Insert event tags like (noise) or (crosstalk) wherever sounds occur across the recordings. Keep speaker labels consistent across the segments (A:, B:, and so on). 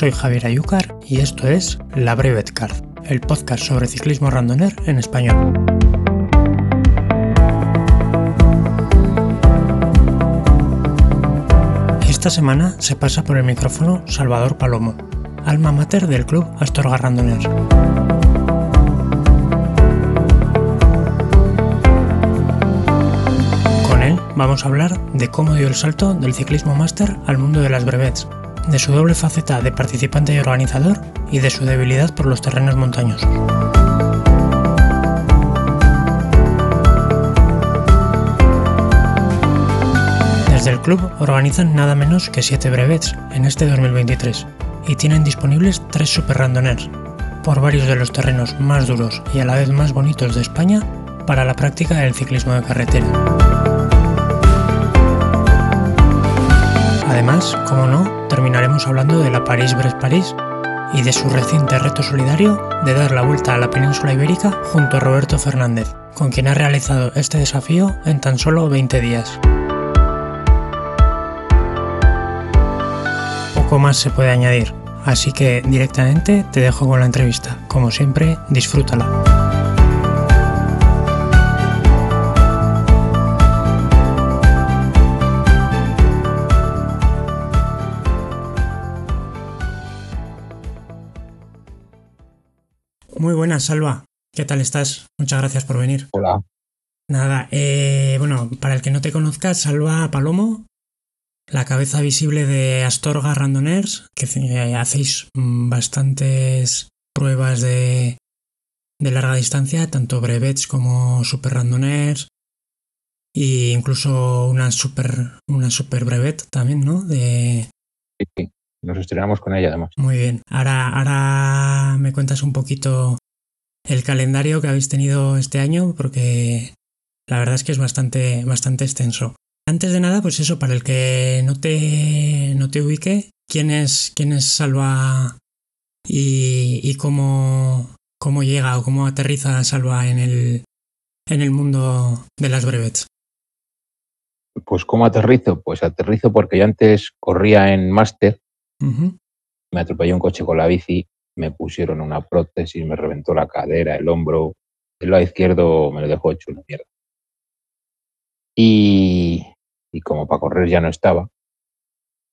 A: soy Javier Ayúcar y esto es La Brevet Card, el podcast sobre ciclismo randoner en español. Esta semana se pasa por el micrófono Salvador Palomo, alma mater del club Astorga Randoner. Con él vamos a hablar de cómo dio el salto del ciclismo máster al mundo de las brevets, de su doble faceta de participante y organizador y de su debilidad por los terrenos montañosos. Desde el club organizan nada menos que 7 brevets en este 2023 y tienen disponibles 3 super randoners por varios de los terrenos más duros y a la vez más bonitos de España para la práctica del ciclismo de carretera. Además, como no, terminaremos hablando de la París-Brest-París y de su reciente reto solidario de dar la vuelta a la península ibérica junto a Roberto Fernández, con quien ha realizado este desafío en tan solo 20 días. Poco más se puede añadir, así que directamente te dejo con la entrevista. Como siempre, disfrútala. Buenas, Salva. ¿Qué tal estás? Muchas gracias por venir.
B: Hola.
A: Nada, eh, bueno, para el que no te conozca, Salva Palomo, la cabeza visible de Astorga Randoners, que eh, hacéis bastantes pruebas de, de larga distancia, tanto brevets como super randoners, e incluso una super, una super brevet también, ¿no? De...
B: Sí, sí. Nos estrenamos con ella además.
A: Muy bien. Ahora, ahora me cuentas un poquito el calendario que habéis tenido este año, porque la verdad es que es bastante, bastante extenso. Antes de nada, pues eso, para el que no te, no te ubique, ¿quién es, quién es Salva y, y cómo, cómo llega o cómo aterriza Salva en el, en el mundo de las brevets?
B: Pues ¿cómo aterrizo? Pues aterrizo porque yo antes corría en máster,
A: Uh -huh.
B: me atropelló un coche con la bici, me pusieron una prótesis, me reventó la cadera, el hombro, el lado izquierdo me lo dejó hecho una mierda. Y, y como para correr ya no estaba,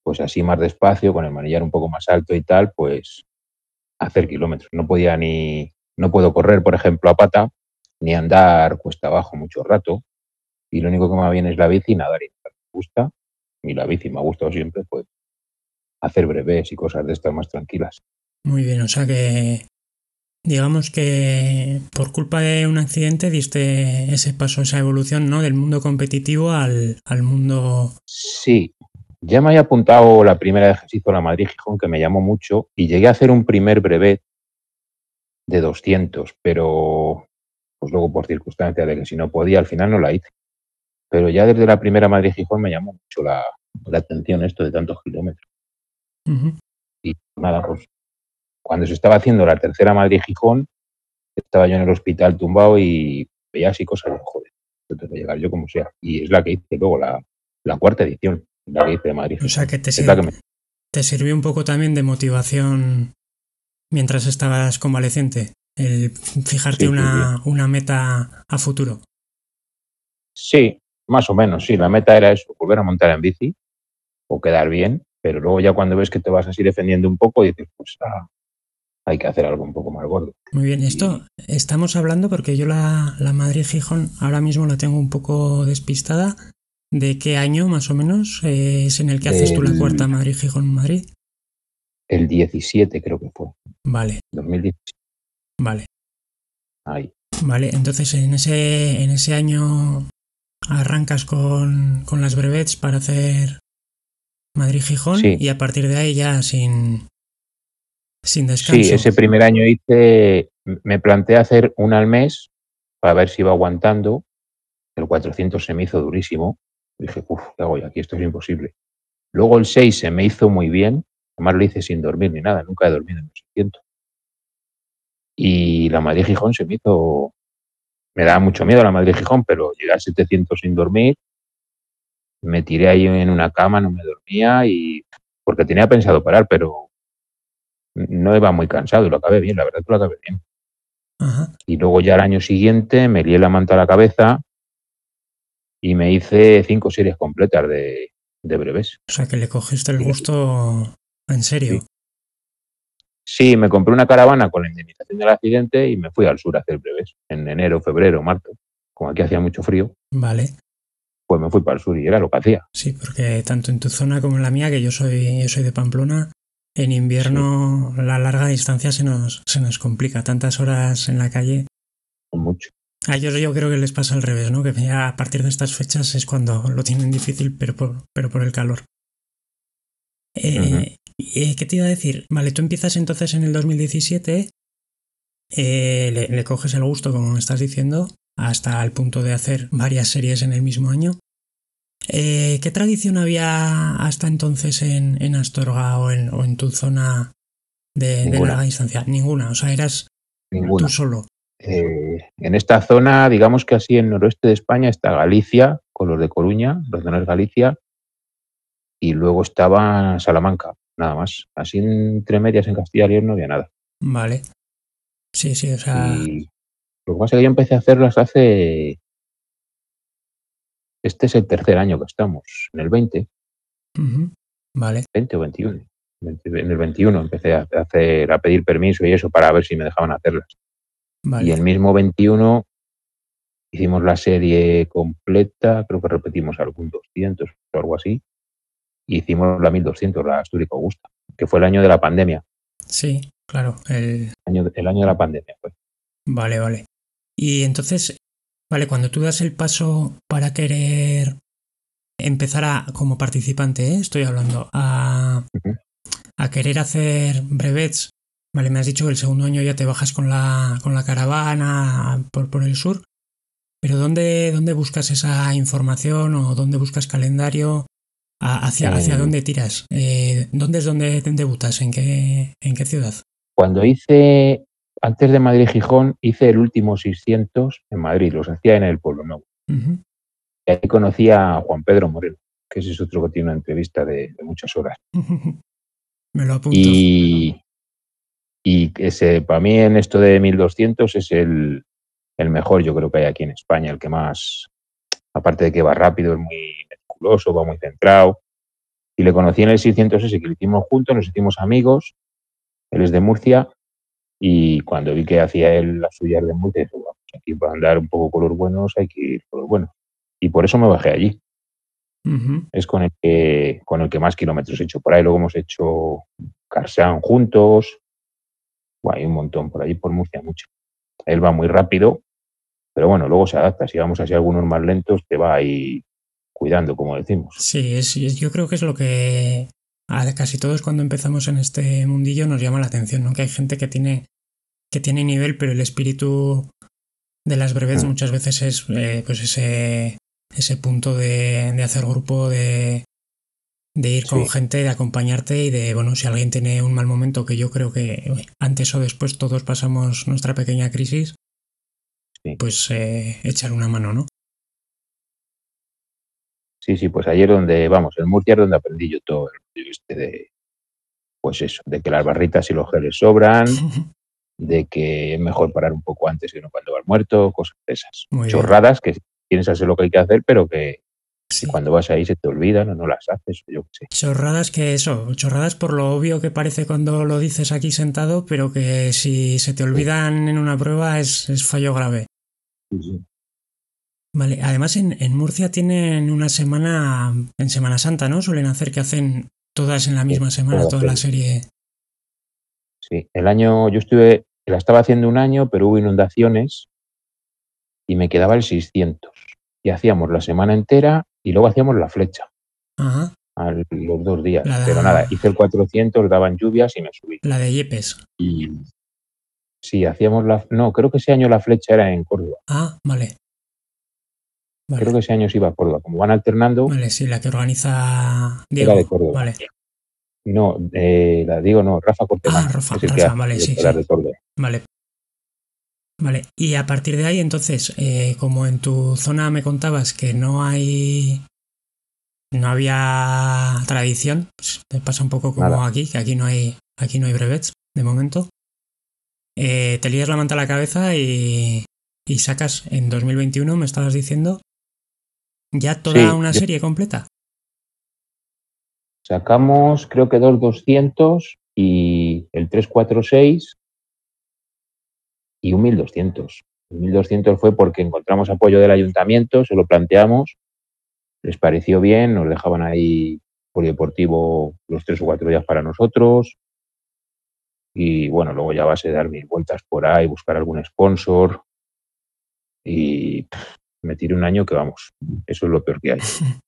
B: pues así más despacio, con el manillar un poco más alto y tal, pues hacer kilómetros. No podía ni, no puedo correr, por ejemplo, a pata, ni andar cuesta abajo mucho rato. Y lo único que me va bien es la bici nadar. Y me gusta, y la bici me ha gustado siempre, pues hacer breves y cosas de estas más tranquilas.
A: Muy bien, o sea que digamos que por culpa de un accidente diste ese paso, esa evolución ¿no? del mundo competitivo al, al mundo...
B: Sí, ya me había apuntado la primera que se hizo la Madrid-Gijón, que me llamó mucho, y llegué a hacer un primer brevet de 200, pero pues luego por circunstancia de que si no podía, al final no la hice. Pero ya desde la primera Madrid-Gijón me llamó mucho la, la atención esto de tantos kilómetros.
A: Uh -huh.
B: Y nada, pues cuando se estaba haciendo la tercera Madrid-Gijón, estaba yo en el hospital tumbado y veía así cosas, joder, yo tengo que llegar yo como sea. Y es la que hice luego, la, la cuarta edición, la que hice de Madrid.
A: O sea que te,
B: es
A: sir
B: la que me...
A: te sirvió un poco también de motivación mientras estabas convaleciente, el fijarte
B: Sí, sí,
A: una, una meta a futuro.
B: Sí, más o menos, sí. La meta era eso, volver a montar en bici o quedar bien, pero luego ya cuando ves que te vas así defendiendo un poco, dices, pues ah, hay que hacer algo un poco más gordo.
A: Muy bien, esto estamos hablando porque yo la, la Madrid-Gijón ahora mismo la tengo un poco despistada. ¿De qué año más o menos eh, es en el que haces tú la cuarta Madrid-Gijón-Madrid?
B: El 17 creo que fue,
A: Vale,
B: 2017.
A: Vale.
B: Ahí.
A: Vale, entonces en ese, en ese año arrancas con, con las brevets para hacer Madrid-Gijón
B: Sí.
A: y a partir de ahí ya sin, sin descanso.
B: Sí, ese primer año hice, me planteé hacer una al mes para ver si iba aguantando. El 400 se me hizo durísimo. Dije, uff, ¿qué hago yo aquí? Esto es imposible. Luego el 6 se me hizo muy bien. Además lo hice sin dormir ni nada. Nunca he dormido en un 600. Y la Madrid-Gijón se me hizo... Me daba mucho miedo la Madrid-Gijón, pero llegué a 700 sin dormir. Me tiré ahí en una cama, no me dormía y... Porque tenía pensado parar, pero no iba muy cansado y lo acabé bien, la verdad que lo acabé bien.
A: Ajá.
B: Y luego ya al año siguiente me lié la manta a la cabeza y me hice cinco series completas de, de breves.
A: O sea que le cogiste el gusto en serio.
B: Sí. Sí, me compré una caravana con la indemnización del accidente y me fui al sur a hacer breves en enero, febrero, marzo. Como aquí hacía mucho frío,
A: Vale.
B: pues me fui para el sur y era lo que hacía.
A: Sí, porque tanto en tu zona como en la mía, que yo soy, yo soy de Pamplona, en invierno la larga distancia se nos, se nos complica. Tantas horas en la calle.
B: Mucho.
A: A ellos yo creo que les pasa al revés, ¿no? Que ya a partir de estas fechas es cuando lo tienen difícil, pero por, pero por el calor. Eh, eh, ¿Qué te iba a decir? Vale, tú empiezas entonces en el 2017, eh, le, le coges el gusto, como me estás diciendo, hasta el punto de hacer varias series en el mismo año. Eh, ¿Qué tradición había hasta entonces en, en Astorga o en, o en tu zona de, de larga distancia? Ninguna, o sea, eras
B: Ninguna.
A: tú solo.
B: Eh, en esta zona, digamos que así en noroeste de España está Galicia, con los de Coruña, los de Galicia, y luego estaba Salamanca, nada más. Así entre medias en Castilla y León no había nada.
A: Vale. Sí, sí, o sea,
B: Y lo que pasa es que yo empecé a hacerlas hace. Este es el tercer año que estamos, en el 20,
A: ujú, vale,
B: 20 o 21. 20 En el 21 empecé a hacer, a pedir permiso y eso para ver si me dejaban hacerlas. Y el mismo 21 hicimos la serie completa, creo que repetimos algún 200 o algo así. Y hicimos la 1200, la Asturias Augusta, que fue el año de la pandemia.
A: Sí, claro. El...
B: Año, el año de la pandemia. Pues.
A: Vale, vale. Y entonces, vale, cuando tú das el paso para querer empezar a, como participante, ¿eh? estoy hablando, a, a querer hacer brevets, vale, me has dicho que el segundo año ya te bajas con la, con la caravana por, por el sur, pero ¿dónde, ¿dónde buscas esa información o dónde buscas calendario? ¿A- ¿Hacia, hacia
B: Eh,
A: dónde tiras? Eh, ¿Dónde es donde debutas? ¿En qué, ¿En qué ciudad?
B: Cuando hice, antes de Madrid-Gijón, hice el último 600 en Madrid, los hacía en el Pueblo Nuevo. Y ahí conocí a Juan Pedro Moreno, que ese es otro que tiene una entrevista de, de muchas horas.
A: Me lo apunto.
B: Y, y ese, para mí en esto de 1200 es el, el mejor, yo creo que hay aquí en España, el que más, aparte de que va rápido, es muy meticuloso, va muy centrado. Y le conocí en el 600 ese que lo hicimos juntos, nos hicimos amigos, él es de Murcia, y cuando vi que hacía él las suyas de Murcia, dije, bueno, pues aquí para andar un poco con los buenos hay que ir con los buenos. Y por eso me bajé allí. Es con el que, con el que más kilómetros he hecho por ahí. Luego hemos hecho Carsean juntos. Hay un montón por allí, por Murcia, mucho. Él va muy rápido, pero bueno, luego se adapta. Si vamos así algunos más lentos, te va ahí cuidando, como decimos.
A: Sí, es- yo creo que es lo que a casi todos cuando empezamos en este mundillo nos llama la atención, ¿no? Que hay gente que tiene, que tiene nivel, pero el espíritu de las brevets
B: Mm.
A: muchas veces es eh, pues ese, ese punto de, de hacer grupo, de, de ir con
B: Sí.
A: gente, de acompañarte y de, bueno, si alguien tiene un mal momento, que yo creo que antes o después todos pasamos nuestra pequeña crisis,
B: Sí.
A: pues eh, echar una mano, ¿no?
B: Sí, sí, pues ayer donde, vamos, en Murcia es donde aprendí yo todo el este de, pues eso, de que las barritas y los geles sobran, (laughs) de que es mejor parar un poco antes que no cuando vas muerto, cosas de esas.
A: Muy bien.
B: Chorradas que tienes hacer lo que hay que hacer, pero que
A: Sí.
B: cuando vas ahí se te olvidan o no las haces, yo qué sé.
A: Chorradas que eso, chorradas por lo obvio que parece cuando lo dices aquí sentado, pero que si se te olvidan en una prueba es, es fallo grave.
B: Sí, sí.
A: Vale, además en, en Murcia tienen una semana, en Semana Santa, ¿no? Suelen hacer que hacen todas en la misma semana, toda la serie.
B: Sí, el año, yo estuve la estaba haciendo un año, pero hubo inundaciones y me quedaba el 600. Y hacíamos la semana entera y luego hacíamos la flecha.
A: Ajá.
B: a los dos días.
A: La-
B: Pero nada, hice el 400, daban lluvias y me subí.
A: La de Yepes.
B: Y sí, hacíamos la... No, creo que ese año la flecha era en Córdoba.
A: Ah, vale. Vale.
B: Creo que ese año se iba a Córdoba. Como van alternando,
A: Vale, sí, la que organiza
B: era
A: Diego.
B: de Córdoba.
A: Vale.
B: No, eh, la digo, no, Rafa Cortemán.
A: Ah, Rafa, Rafa, vale, sí, sí.
B: de.
A: Vale. Vale. Y a partir de ahí, entonces, eh, como en tu zona me contabas que no hay. No había tradición, pues te pasa un poco como
B: Nada.
A: aquí, que aquí no hay, aquí no hay brevets, de momento. Eh, te lías la manta a la cabeza y, y sacas en 2021, me estabas diciendo, ya toda
B: Sí,
A: una
B: yo-
A: serie completa.
B: Sacamos, creo que dos 200 y el 346 y un 1200. El 1200 fue porque encontramos apoyo del ayuntamiento, se lo planteamos, les pareció bien, nos dejaban ahí polideportivo los tres o cuatro días para nosotros. Y bueno, luego ya a base de dar mis vueltas por ahí, buscar algún sponsor. Y me tiré un año que vamos, eso es lo peor que hay. (laughs)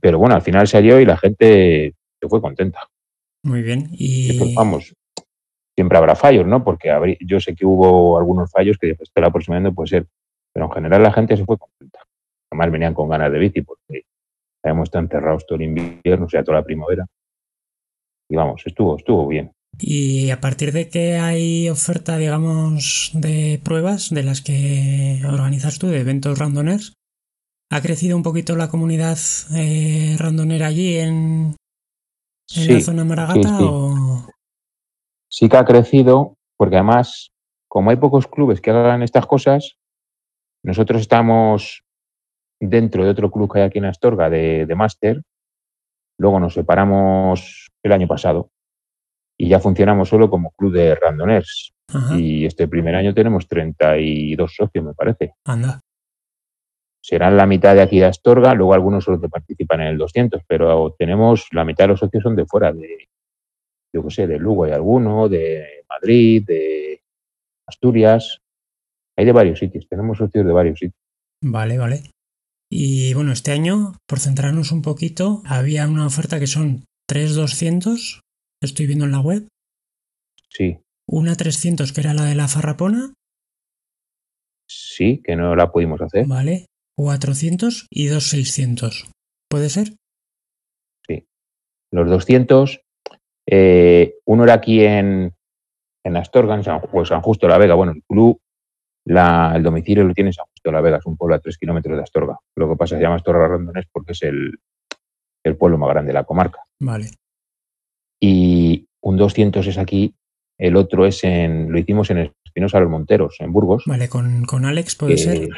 B: Pero bueno, al final salió y la gente se fue contenta.
A: Muy bien.
B: Y
A: Y
B: pues vamos, siempre habrá fallos, ¿no? Porque habrí- yo sé que hubo algunos fallos que después la próxima vez no puede ser. Pero en general la gente se fue contenta. Además venían con ganas de bici porque habíamos estado encerrados todo el invierno, o sea, toda la primavera. Y vamos, estuvo, estuvo bien.
A: Y a partir de que hay oferta, digamos, de pruebas de las que organizas tú, de eventos randoners, ¿ha crecido un poquito la comunidad eh, randonera allí en, en la zona Maragata?
B: sí.
A: O...
B: sí que ha crecido, porque además, como hay pocos clubes que hagan estas cosas, nosotros estamos dentro de otro club que hay aquí en Astorga de, de máster, luego nos separamos el año pasado y ya funcionamos solo como club de randoners.
A: Ajá,
B: Y este primer año tenemos 32 socios, me parece.
A: anda.
B: Serán la mitad de aquí de Astorga, luego algunos solo que participan en el 200, pero tenemos la mitad de los socios son de fuera, de, yo qué sé, de Lugo hay alguno, de Madrid, de Asturias, hay de varios sitios, tenemos socios de varios sitios.
A: Vale, vale. Y bueno, este año, por centrarnos un poquito, había una oferta que son 3.200, estoy viendo en la web,
B: Sí,
A: una 300 que era la de la Farrapona,
B: sí, que no la pudimos hacer.
A: vale, 400 y dos 600. ¿Puede ser?
B: Los 200, eh, uno era aquí en, en Astorga, en San, pues San Justo de la Vega. Bueno, el club, la- el domicilio lo tiene en San Justo de la Vega, es un pueblo a tres kilómetros de Astorga. Lo que pasa es que se llama Astorga Rondonés porque es el, el pueblo más grande de la comarca.
A: Vale.
B: Y un 200 es aquí, el otro es en, lo hicimos en Espinosa de los Monteros, en Burgos,
A: Vale, con, con Alex puede
B: que-
A: ser.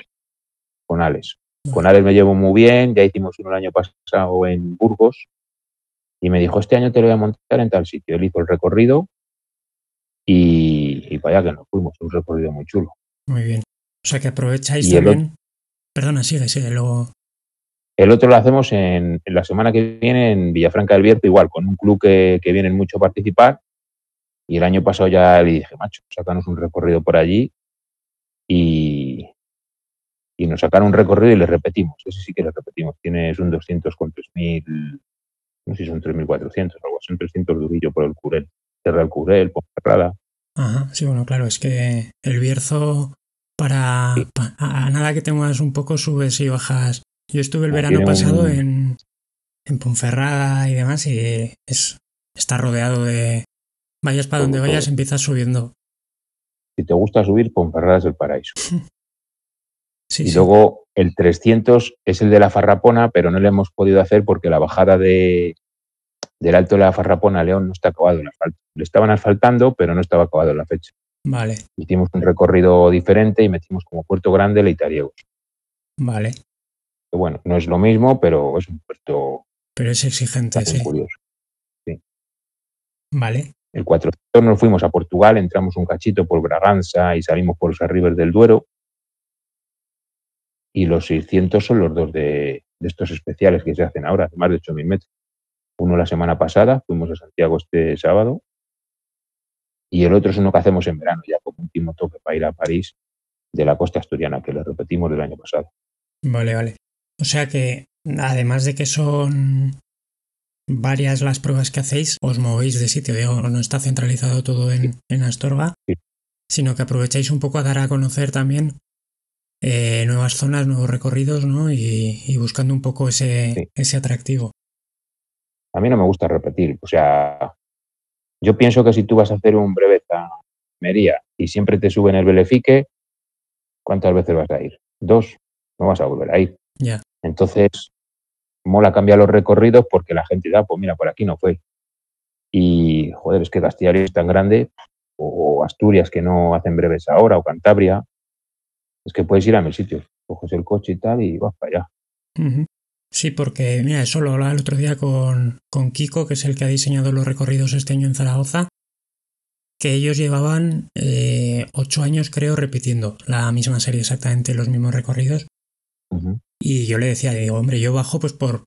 B: con Alex. Con Alex me llevo muy bien, ya hicimos uno el año pasado en Burgos y me dijo, este año te lo voy a montar en tal sitio. Él hizo el recorrido y, y para allá que nos fuimos, un recorrido muy chulo.
A: Muy bien. O sea que aprovecháis
B: Y
A: también. Perdona, sigue, sigue. Luego.
B: El otro lo hacemos en, en la semana que viene en Villafranca del Bierzo, igual, con un club que, que vienen mucho a participar. Y el año pasado ya le dije, macho, sácanos un recorrido por allí. Y, y nos sacaron un recorrido y le repetimos. Ese sí que le repetimos. Tienes un 200 con 3.000, no sé si son 3.400, algo son 300 durillo por el Curel. Cerra el Curel, Ponferrada.
A: Ajá, sí, bueno, claro, es que el Bierzo, para.
B: Sí.
A: a nada que tengas un poco, subes y bajas. Yo estuve el verano pasado
B: un-
A: en, en Ponferrada y demás, y es, está rodeado de. Vayas para donde vayas, empiezas subiendo.
B: Si te gusta subir, Ponferrada es el paraíso. (laughs)
A: Sí,
B: Y
A: sí.
B: luego el 300 es el de la Farrapona, pero no lo hemos podido hacer porque la bajada de, del Alto de la Farrapona a León no está acabado el asfalto. Le estaban asfaltando, pero no estaba acabado la fecha.
A: Vale,
B: Hicimos un recorrido diferente y metimos como Puerto Grande Leitariegos.
A: vale.
B: Que bueno, no es lo mismo, pero es un puerto
A: Pero es exigente, sí.
B: curioso.
A: Vale,
B: El 400 nos fuimos a Portugal, entramos un cachito por Braganza y salimos por los arribes del Duero. Y los 600 son los dos de, de estos especiales que se hacen ahora, de más de 8.000 metros. Uno la semana pasada, fuimos a Santiago este sábado. Y el otro es uno que hacemos en verano, ya como último toque para ir a París de la costa asturiana, que lo repetimos del año pasado.
A: Vale, vale. O sea que, además de que son varias las pruebas que hacéis, os movéis de sitio, digo, no está centralizado todo en, en Astorga, sino que aprovecháis un poco a dar a conocer también eh, nuevas zonas, nuevos recorridos, ¿no? Y, y buscando un poco ese,
B: Sí.
A: ese atractivo.
B: A mí no me gusta repetir, o sea, yo pienso que si tú vas a hacer un brevet a y siempre te suben el belefique, ¿cuántas veces vas a ir? Dos, no vas a volver a ir.
A: Ya.
B: Entonces, mola cambiar los recorridos porque la gente da, pues mira, por aquí no fue. Y, joder, es que Castilla y León es tan grande, o, Asturias que no hacen breves ahora, o Cantabria, es que puedes ir a mil sitios. Coges el coche y tal y vas para allá.
A: Sí, porque, mira, eso lo hablaba el otro día con, con Kiko, que es el que ha diseñado los recorridos este año en Zaragoza, que ellos llevaban eh, ocho años, creo, repitiendo la misma serie, exactamente los mismos recorridos.
B: Ujú.
A: Y yo le decía, digo, hombre, yo bajo pues por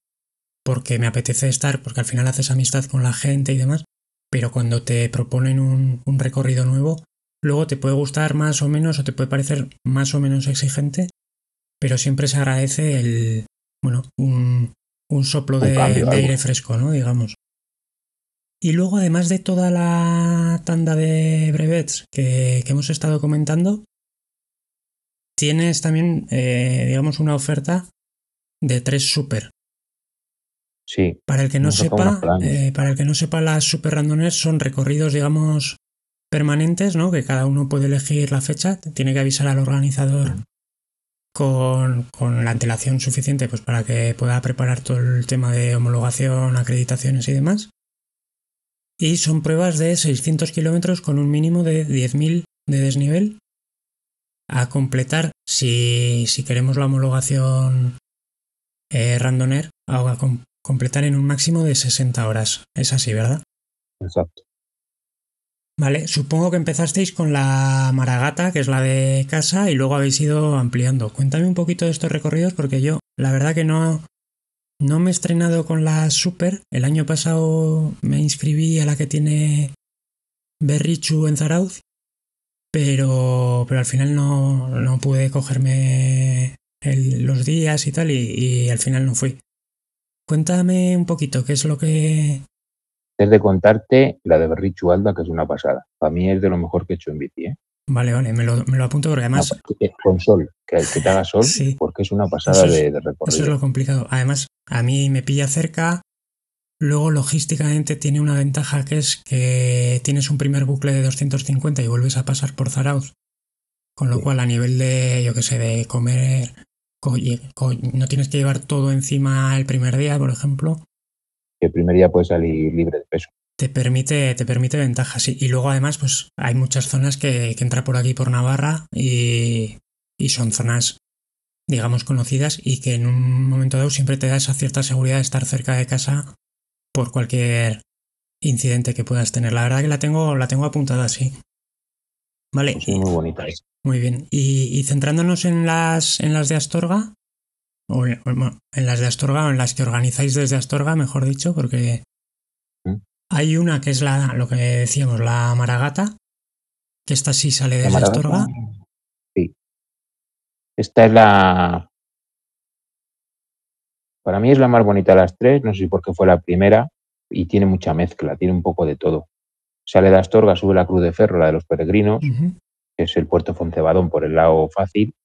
A: porque me apetece estar, porque al final haces amistad con la gente y demás, pero cuando te proponen un, un recorrido nuevo, luego te puede gustar más o menos o te puede parecer más o menos exigente, pero siempre se agradece el, bueno, un, un soplo
B: Un
A: de,
B: cambio,
A: de
B: algo.
A: aire fresco, ¿no? Digamos. Y luego, además de toda la tanda de brevets que, que hemos estado comentando, tienes también, eh, digamos, una oferta de tres super.
B: Sí,
A: Para el que no sepa, eh, para el que no sepa, las super randones son recorridos, digamos, permanentes, ¿no? Que cada uno puede elegir la fecha, tiene que avisar al organizador con, con la antelación suficiente pues para que pueda preparar todo el tema de homologación, acreditaciones y demás. Y son pruebas de 600 kilómetros con un mínimo de 10.000 de desnivel a completar si, si queremos la homologación eh, randoner a com- completar en un máximo de 60 horas. Es así, ¿verdad?
B: exacto.
A: Vale, supongo que empezasteis con la Maragata, que es la de casa, y luego habéis ido ampliando. Cuéntame un poquito de estos recorridos, porque yo, la verdad que no, no me he estrenado con la Super. El año pasado me inscribí a la que tiene Berrichu en Zarauz, pero, pero al final no, no pude cogerme el- los días y tal, y, y al final no fui. Cuéntame un poquito qué es lo que...
B: Es de contarte la de Berrichu Alda, que es una pasada. Para mí es de lo mejor que he hecho en bici. ¿eh?
A: Vale, vale, me lo, me lo apunto porque además...
B: Con sol, que, que te haga sol,
A: Sí.
B: porque es una pasada
A: es-
B: de, de
A: Eso es lo complicado. Además, a mí me pilla cerca. Luego, logísticamente, tiene una ventaja que es que tienes un primer bucle de 250 y vuelves a pasar por Zarauz. Con lo
B: Sí.
A: cual, a nivel de, yo qué sé, de comer, co- y- co- no tienes que llevar todo encima el primer día, por ejemplo.
B: El primer día puede salir libre de peso.
A: Te permite, te permite ventajas. Y, y luego, además, pues hay muchas zonas que, que entra por aquí, por Navarra, y, y son zonas, digamos, conocidas y que en un momento dado siempre te da esa cierta seguridad de estar cerca de casa por cualquier incidente que puedas tener. La verdad que la tengo, la tengo apuntada así. Vale,
B: Pues es muy bonita. ¿eh?
A: muy bien. Y, y centrándonos en las, en las de Astorga, o en, las de Astorga o en las que organizáis desde Astorga, mejor dicho, porque
B: ¿Mm?
A: hay una que es la, lo que decíamos, la Maragata, que esta sí sale desde Astorga.
B: Sí. Esta es la. Para mí es la más bonita de las tres, no sé si porque fue la primera y tiene mucha mezcla, tiene un poco de todo. Sale de Astorga, sube la Cruz de Ferro, la de los peregrinos, que es el puerto Foncebadón por el lado fácil.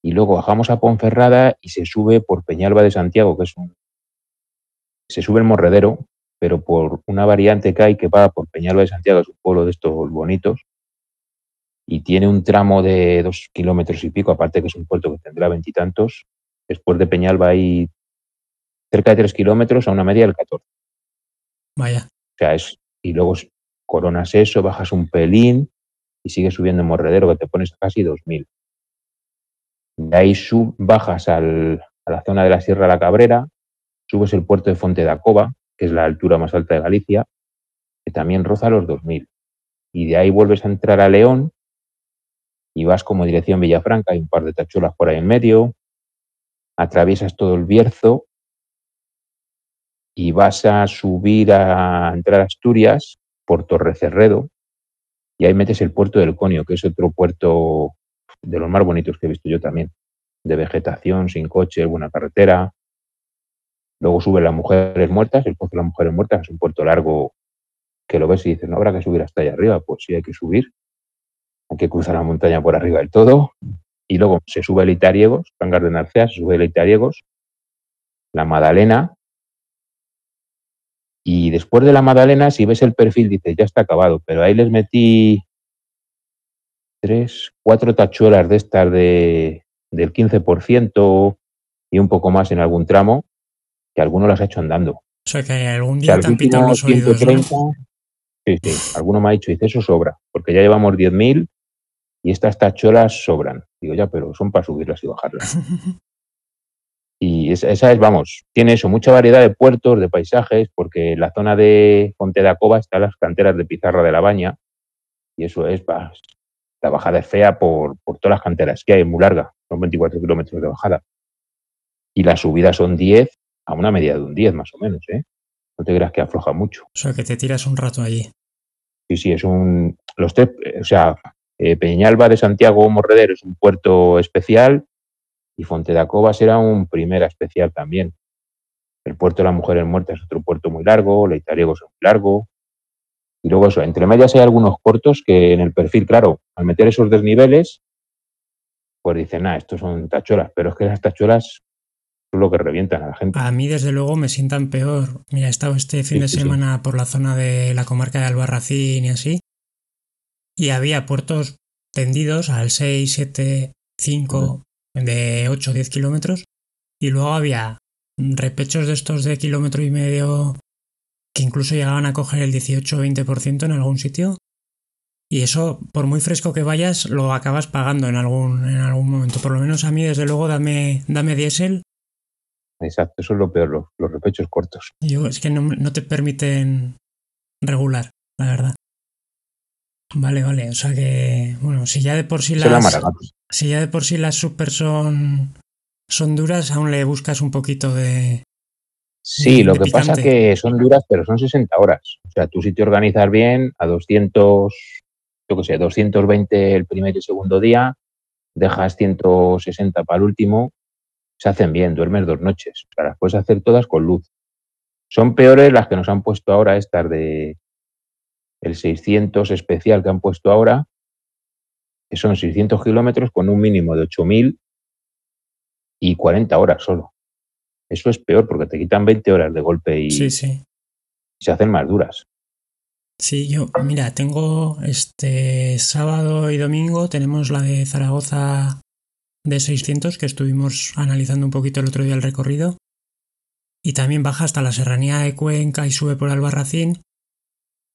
B: Y luego bajamos a Ponferrada y se sube por Peñalba de Santiago, que es un. Se sube el Morredero, pero por una variante que hay que va por Peñalba de Santiago, es un pueblo de estos bonitos, y tiene un tramo de dos kilómetros y pico, aparte que es un puerto que tendrá veintitantos. Después de Peñalba hay cerca de tres kilómetros a una media del 14.
A: Vaya,
B: O sea, es. Y luego coronas eso, bajas un pelín y sigues subiendo en Morredero, que te pones a casi 2000. De ahí sub, bajas al- a la zona de la Sierra de la Cabrera, subes el puerto de Fonte de Acoba, que es la altura más alta de Galicia, que también roza los 2000. Y de ahí vuelves a entrar a León y vas como dirección Villafranca, hay un par de tachuelas por ahí en medio, atraviesas todo el Bierzo y vas a subir a entrar a Asturias por Torrecerredo, Y ahí metes el puerto del Conio, que es otro puerto de los más bonitos que he visto yo también, de vegetación, sin coche, buena carretera. Luego sube las mujeres muertas, el puerto de las mujeres muertas es un puerto largo que lo ves y dices, no habrá que subir hasta allá arriba. Pues sí, hay que subir. Hay que cruzar la montaña por arriba del todo. Y luego se sube el Itariegos, Cangas de Narcea, se sube el Itariegos, la Madalena. Y después de la Madalena, si ves el perfil, dices, ya está acabado. Pero ahí les metí tres, cuatro tachuelas de estas de, del 15% y un poco más en algún tramo, que alguno las ha hecho andando. O
A: sea que algún día te han pitado los oídos.
B: Sí, sí, alguno me ha dicho, dice, eso sobra, porque ya llevamos 10.000 y estas tachuelas sobran. Digo, ya, pero son para subirlas y bajarlas. (laughs) y esa, es, vamos, tiene eso, mucha variedad de puertos, de paisajes, porque en la zona de Ponte de Acoba están las canteras de pizarra de la Baña, y eso es, la bajada es fea por, por todas las canteras que hay, muy larga, son 24 kilómetros de bajada. Y las subidas son 10 a una media de un 10 más o menos, ¿eh? No te creas que afloja mucho.
A: O sea, que te tiras un rato allí.
B: Sí, sí, es un... Los tres, o sea, eh, Peñalba de Santiago Morreder es un puerto especial y Fonte de Acoba será un primera especial también. El puerto de las mujeres muertas es otro puerto muy largo, Leitariego es muy largo, y luego eso, entre medias hay algunos cortos que en el perfil, claro, al meter esos desniveles, pues dicen, ah, estos son tachuelas, pero es que las tachuelas son lo que revientan a la gente.
A: A mí, desde luego, me sientan peor. Mira, he estado este fin de semana por la zona de la comarca de Albarracín y así, y había puertos tendidos al 6, 7, 5, de 8, 10 kilómetros, y luego había repechos de estos de kilómetro y medio que incluso llegaban a coger el 18 o 20% en algún sitio. Y eso, por muy fresco que vayas, lo acabas pagando en algún, en algún momento. Por lo menos a mí, desde luego, dame, dame diésel.
B: Exacto, eso es lo peor, los, repechos cortos.
A: Yo, es que no, te permiten regular, la verdad. Vale, vale. O sea que, bueno, si ya de por sí las. Si ya de por sí las super son, son duras, aún le buscas un poquito de,
B: Sí, lo que pasa pasa que son duras, pero son 60 horas. O sea, tú si te organizas bien, a 200, yo qué sé, 220 el primer y segundo día, dejas 160 para el último, se hacen bien, duermes dos noches. O sea, las puedes hacer todas con luz. Son peores las que nos han puesto ahora, estas de el 600 especial que han puesto ahora, que son 600 kilómetros con un mínimo de 8.000 y 40 horas solo. Eso es peor porque te quitan 20 horas de golpe y, se hacen más duras.
A: Sí, yo, mira, tengo este sábado y domingo, tenemos la de Zaragoza de 600 que estuvimos analizando un poquito el otro día el recorrido. Y también baja hasta la serranía de Cuenca y sube por Albarracín.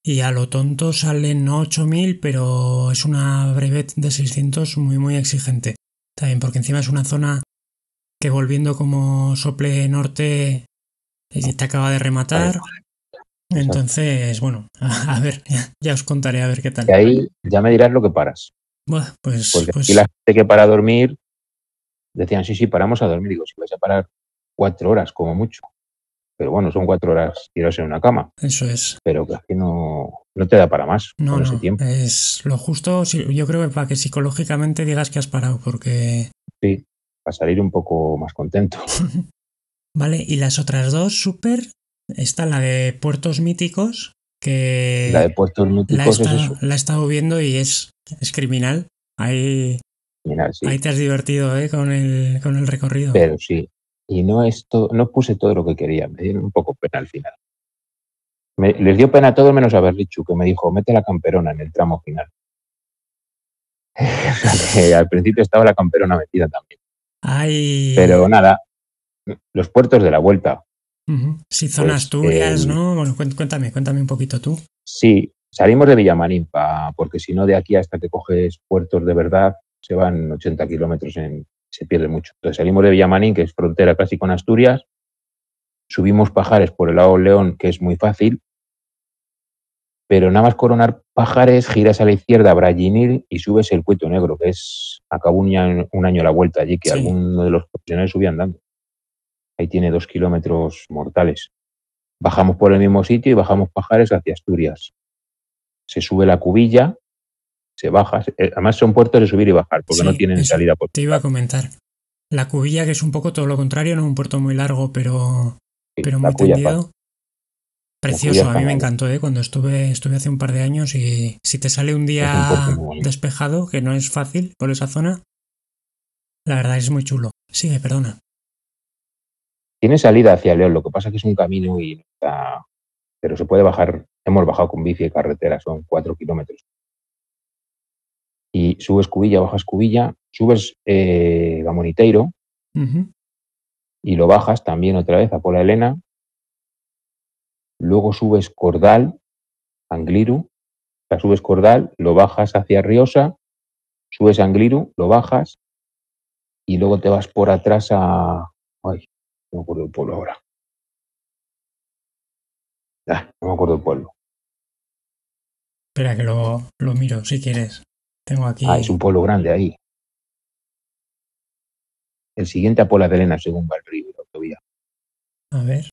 A: Y a lo tonto salen no 8000, pero es una brevet de 600 muy, muy exigente. También porque encima es una zona que volviendo como sople norte eh, te acaba de rematar. Entonces, bueno, (laughs) a, ver, ya, os contaré a ver qué tal.
B: Y ahí ya me dirás lo que paras.
A: Bueno, pues,
B: Porque
A: pues...
B: aquí la gente que para dormir decían, sí, sí, paramos a dormir. Digo, si vais a parar cuatro horas como mucho. Pero bueno, son cuatro horas tirados en una cama.
A: Eso es.
B: Pero que aquí no, no te da para más
A: no,
B: con
A: no,
B: ese tiempo.
A: Es lo justo, yo creo que para que psicológicamente digas que has parado, porque...
B: Sí, para salir un poco más contento. (laughs)
A: vale, y las otras dos, súper, está la de Puertos Míticos, que...
B: La de Puertos Míticos la es
A: La he estado viendo y es, es criminal. Ahí, ahí te has divertido ¿eh? con, el, con el recorrido.
B: Pero sí, y no, esto, no puse todo lo que quería, me dio un poco pena al final. les dio pena todo menos a Berlichu, que me dijo, mete la camperona en el tramo final. (laughs) al principio estaba la camperona metida también. Pero nada, los puertos de la vuelta.
A: Sí, zona pues, Asturias, ¿no? Bueno, cuéntame, cuéntame un poquito tú.
B: Sí, salimos de Villamarín, porque si no, de aquí hasta que coges puertos de verdad, se van 80 kilómetros, en, se pierde mucho. Entonces salimos de Villamarín, que es frontera casi con Asturias, subimos Pajares por el lado León, que es muy fácil, pero nada más coronar Pajares, giras a la izquierda Brallinir y subes el Cueto Negro, que es, acabó un año, un año la vuelta allí, que alguno de los profesionales subían andando. Ahí tiene dos kilómetros mortales. Bajamos por el mismo sitio y bajamos Pajares hacia Asturias. Se sube la cubilla, se baja. eh, Además son puertos de subir y bajar, porque no tienen salida por
A: Te iba a comentar. La cubilla, que es un poco todo lo contrario, no un puerto muy largo, pero, pero muy tendido. Precioso, a mí me encantó, ¿eh? Cuando estuve, estuve hace un par de años y si te sale un día
B: Es un
A: despejado, que no es fácil por esa zona, la verdad es muy chulo. Sigue, perdona.
B: Tiene salida hacia León, lo que pasa es que es un camino y está. Pero se puede bajar. Hemos bajado con bici y carretera, son cuatro kilómetros. Y subes Cubilla, bajas Cubilla, subes eh, Gamoniteiro y lo bajas también otra vez a Pola Elena. Luego subes Cordal, Angliru. Sea, subes Cordal, lo bajas hacia Riosa, subes Angliru, lo bajas y luego te vas por atrás a. Ay, no me acuerdo del pueblo ahora. Ah, no me acuerdo del pueblo.
A: Espera que lo, lo miro si quieres. Tengo aquí.
B: Ah, es un pueblo grande ahí. El siguiente a Pola de Elena, según va el río y la autovía.
A: A ver.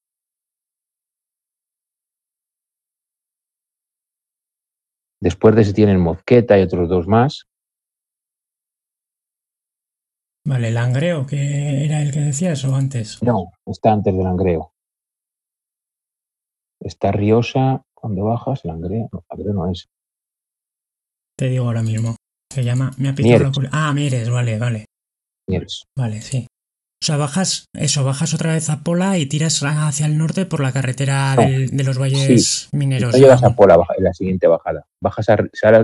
B: Después de ese tienen Mosqueta y otros dos más.
A: Vale, el Langreo, que era el que decías o antes.
B: No, está antes del Langreo. Está Riosa, cuando bajas, Langreo. No, Langreo no es.
A: Te digo ahora mismo. Se llama. Me ha pillado la Ah, Mieres, vale, vale.
B: Mieres.
A: Vale, sí. O sea, bajas, eso, bajas otra vez a Pola y tiras hacia el norte por la carretera
B: No.
A: del- de los valles mineros.
B: No llegas a. Pola en la siguiente bajada. Bajas a,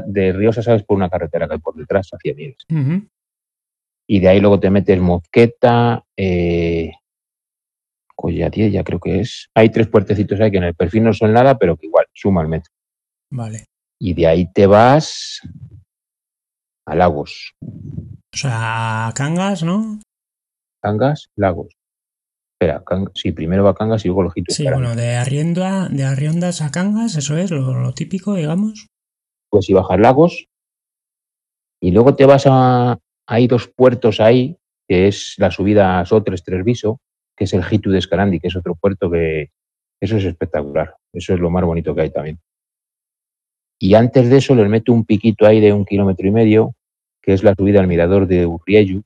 B: de Riosa, sales por una carretera que hay por detrás hacia Mieres. Y de ahí luego te metes Mosqueta, eh, Collatiella creo que es. Hay tres puertecitos ahí que en el perfil no son nada, pero que igual suma el metro.
A: Vale.
B: Y de ahí te vas a Lagos.
A: O sea, Cangas, ¿no?
B: Cangas, Lagos. Espera, Can- sí, primero va Cangas y luego el Ojito
A: Sí, bueno, de Arrienda, de Arriondas a Cangas, eso es lo, lo típico, digamos.
B: Pues si bajas Lagos y luego te vas a... Hay dos puertos ahí, que es la subida a Sotres Tresviso, que es el Jitu de Escarandi, que es otro puerto que... Eso es espectacular. Eso es lo más bonito que hay también. Y antes de eso les meto un piquito ahí de un kilómetro y medio, que es la subida al mirador de Urriellu,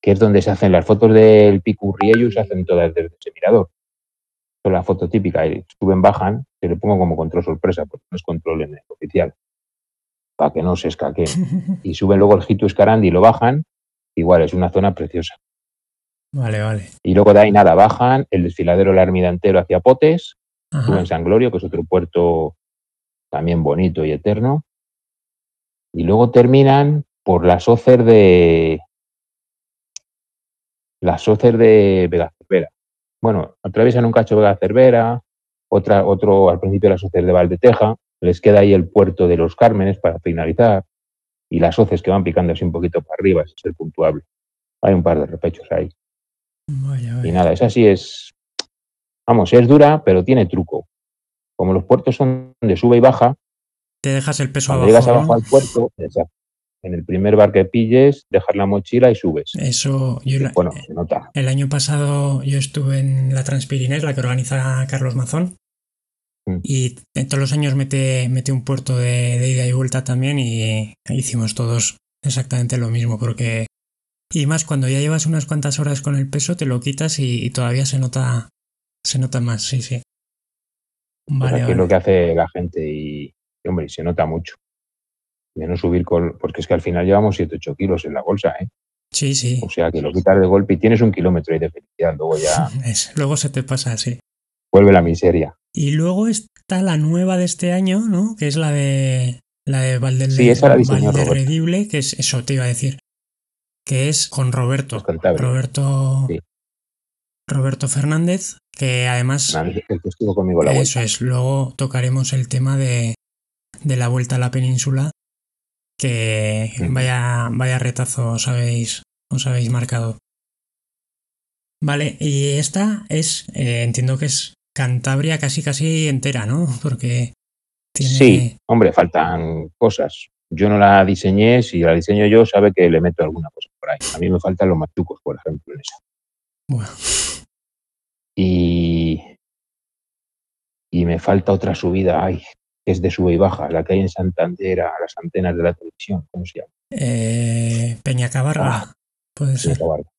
B: que es donde se hacen las fotos del pico Urriellu, se hacen todas desde ese mirador. Es la foto típica. y Suben, bajan, se le pongo como control sorpresa, porque no es control en el oficial, para que no se escaqueen. (laughs) Y suben luego el Jitu Escarandi y lo bajan, igual es una zona preciosa.
A: Vale, vale.
B: Y luego de ahí nada, bajan el desfiladero del Armidantero hacia Potes,
A: Ajá.
B: suben San Glorio, que es otro puerto también bonito y eterno. Y luego terminan por la Sócer de. La Sócer de Vega Cervera. Bueno, atraviesan un cacho Vega Cervera, otra, otro al principio la Sócer de Valdeteja, les queda ahí el puerto de los Cármenes para finalizar, y las Soces que van picando así un poquito para arriba, ese es el puntuable. Hay un par de repechos ahí.
A: Vaya,
B: Y nada, esa sí es. Vamos, es dura, pero tiene truco. Como los puertos son de sube y baja,
A: Te dejas el peso abajo.
B: llegas abajo
A: ¿no?
B: al puerto, en el primer bar que pilles, dejar la mochila y subes.
A: Eso, yo la-
B: Bueno, se nota.
A: el año pasado yo estuve en la Transpirinés, la que organiza Carlos Mazón,
B: Mm.
A: y todos los años mete, mete un puerto de, de ida y vuelta también y hicimos todos exactamente lo mismo, porque... Y más cuando ya llevas unas cuantas horas con el peso, te lo quitas y, y todavía se nota, se nota más, sí, sí.
B: Pues
A: Vale,
B: es lo que hace la gente y, y, hombre, y se nota mucho. De no subir con. Porque es que al final llevamos 7-8 kilos en la bolsa, ¿eh?
A: Sí, sí.
B: O sea que lo quitas de golpe y tienes un kilómetro ahí de felicidad. Luego ya (laughs)
A: Es- luego se te pasa así.
B: vuelve la miseria.
A: Y luego está la nueva de este año, ¿no? Que es la de la de Valdel
B: Sí, esa la diseñó.
A: Valderredible, que es eso te iba a decir. Que es con Roberto. Roberto
B: Sí.
A: Roberto Fernández, que además
B: El que estuvo conmigo la
A: eso
B: vuelta.
A: es, luego tocaremos el tema de, de la vuelta a la península, que vaya, vaya retazo os habéis, os habéis marcado. Vale, y esta es, eh, entiendo que es Cantabria casi casi entera, ¿no? (laughs) Porque tiene...
B: Sí, hombre, faltan cosas. Yo no la diseñé, si la diseño yo, sabe que le meto alguna cosa por ahí. A mí me faltan los machucos, por ejemplo, en esa.
A: Bueno,
B: Y, y me falta otra subida. Ay, que es de sube y baja, la que hay en Santander a las antenas de la televisión, ¿cómo se llama?
A: Eh, Peñacabarga,
B: Ah,
A: puede ser.
B: Peñacabarga.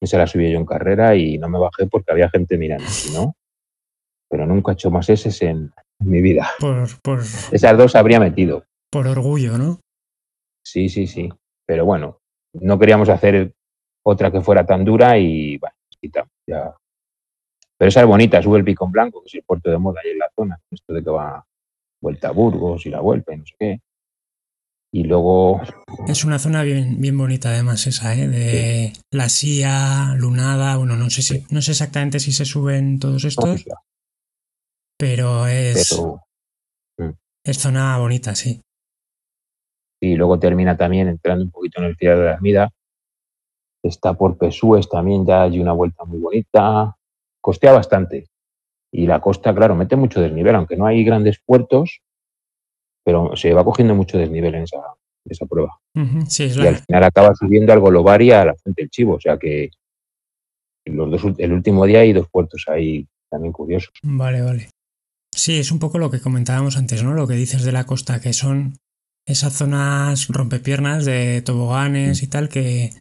B: Esa la subí yo en carrera y no me bajé porque había gente mirando, no. Pero nunca he hecho más en, en mi vida.
A: Por, por,
B: Esas dos habría metido.
A: por orgullo, ¿no?
B: Sí, sí, sí. Pero bueno, no queríamos hacer otra que fuera tan dura y bueno, quitamos ya. Pero esa es bonita, sube el Picón Blanco, que es el puerto de moda ahí en la zona. Esto de que va vuelta a Burgos y la vuelta y no sé qué. Y luego,
A: Es una zona bien, bien bonita además esa, ¿eh? De la Sía, Lunada, bueno, no sé si, no sé exactamente si se suben todos estos, pero es,
B: pero,
A: es zona bonita, sí.
B: y luego termina también entrando un poquito en el Ciudad de la Ermida. Está por Pesúes también, ya hay una vuelta muy bonita. Costea bastante. Y la costa, claro, mete mucho desnivel, aunque no hay grandes puertos, pero se va cogiendo mucho desnivel en esa, prueba.
A: Sí, es
B: Y al final acaba subiendo al Golobar y a la Fuente del Chivo. O sea que los dos, el último día hay dos puertos ahí también curiosos.
A: Vale, vale. Sí, es un poco lo que comentábamos antes, ¿no? Lo que dices de la costa, que son esas zonas rompepiernas de toboganes y tal que...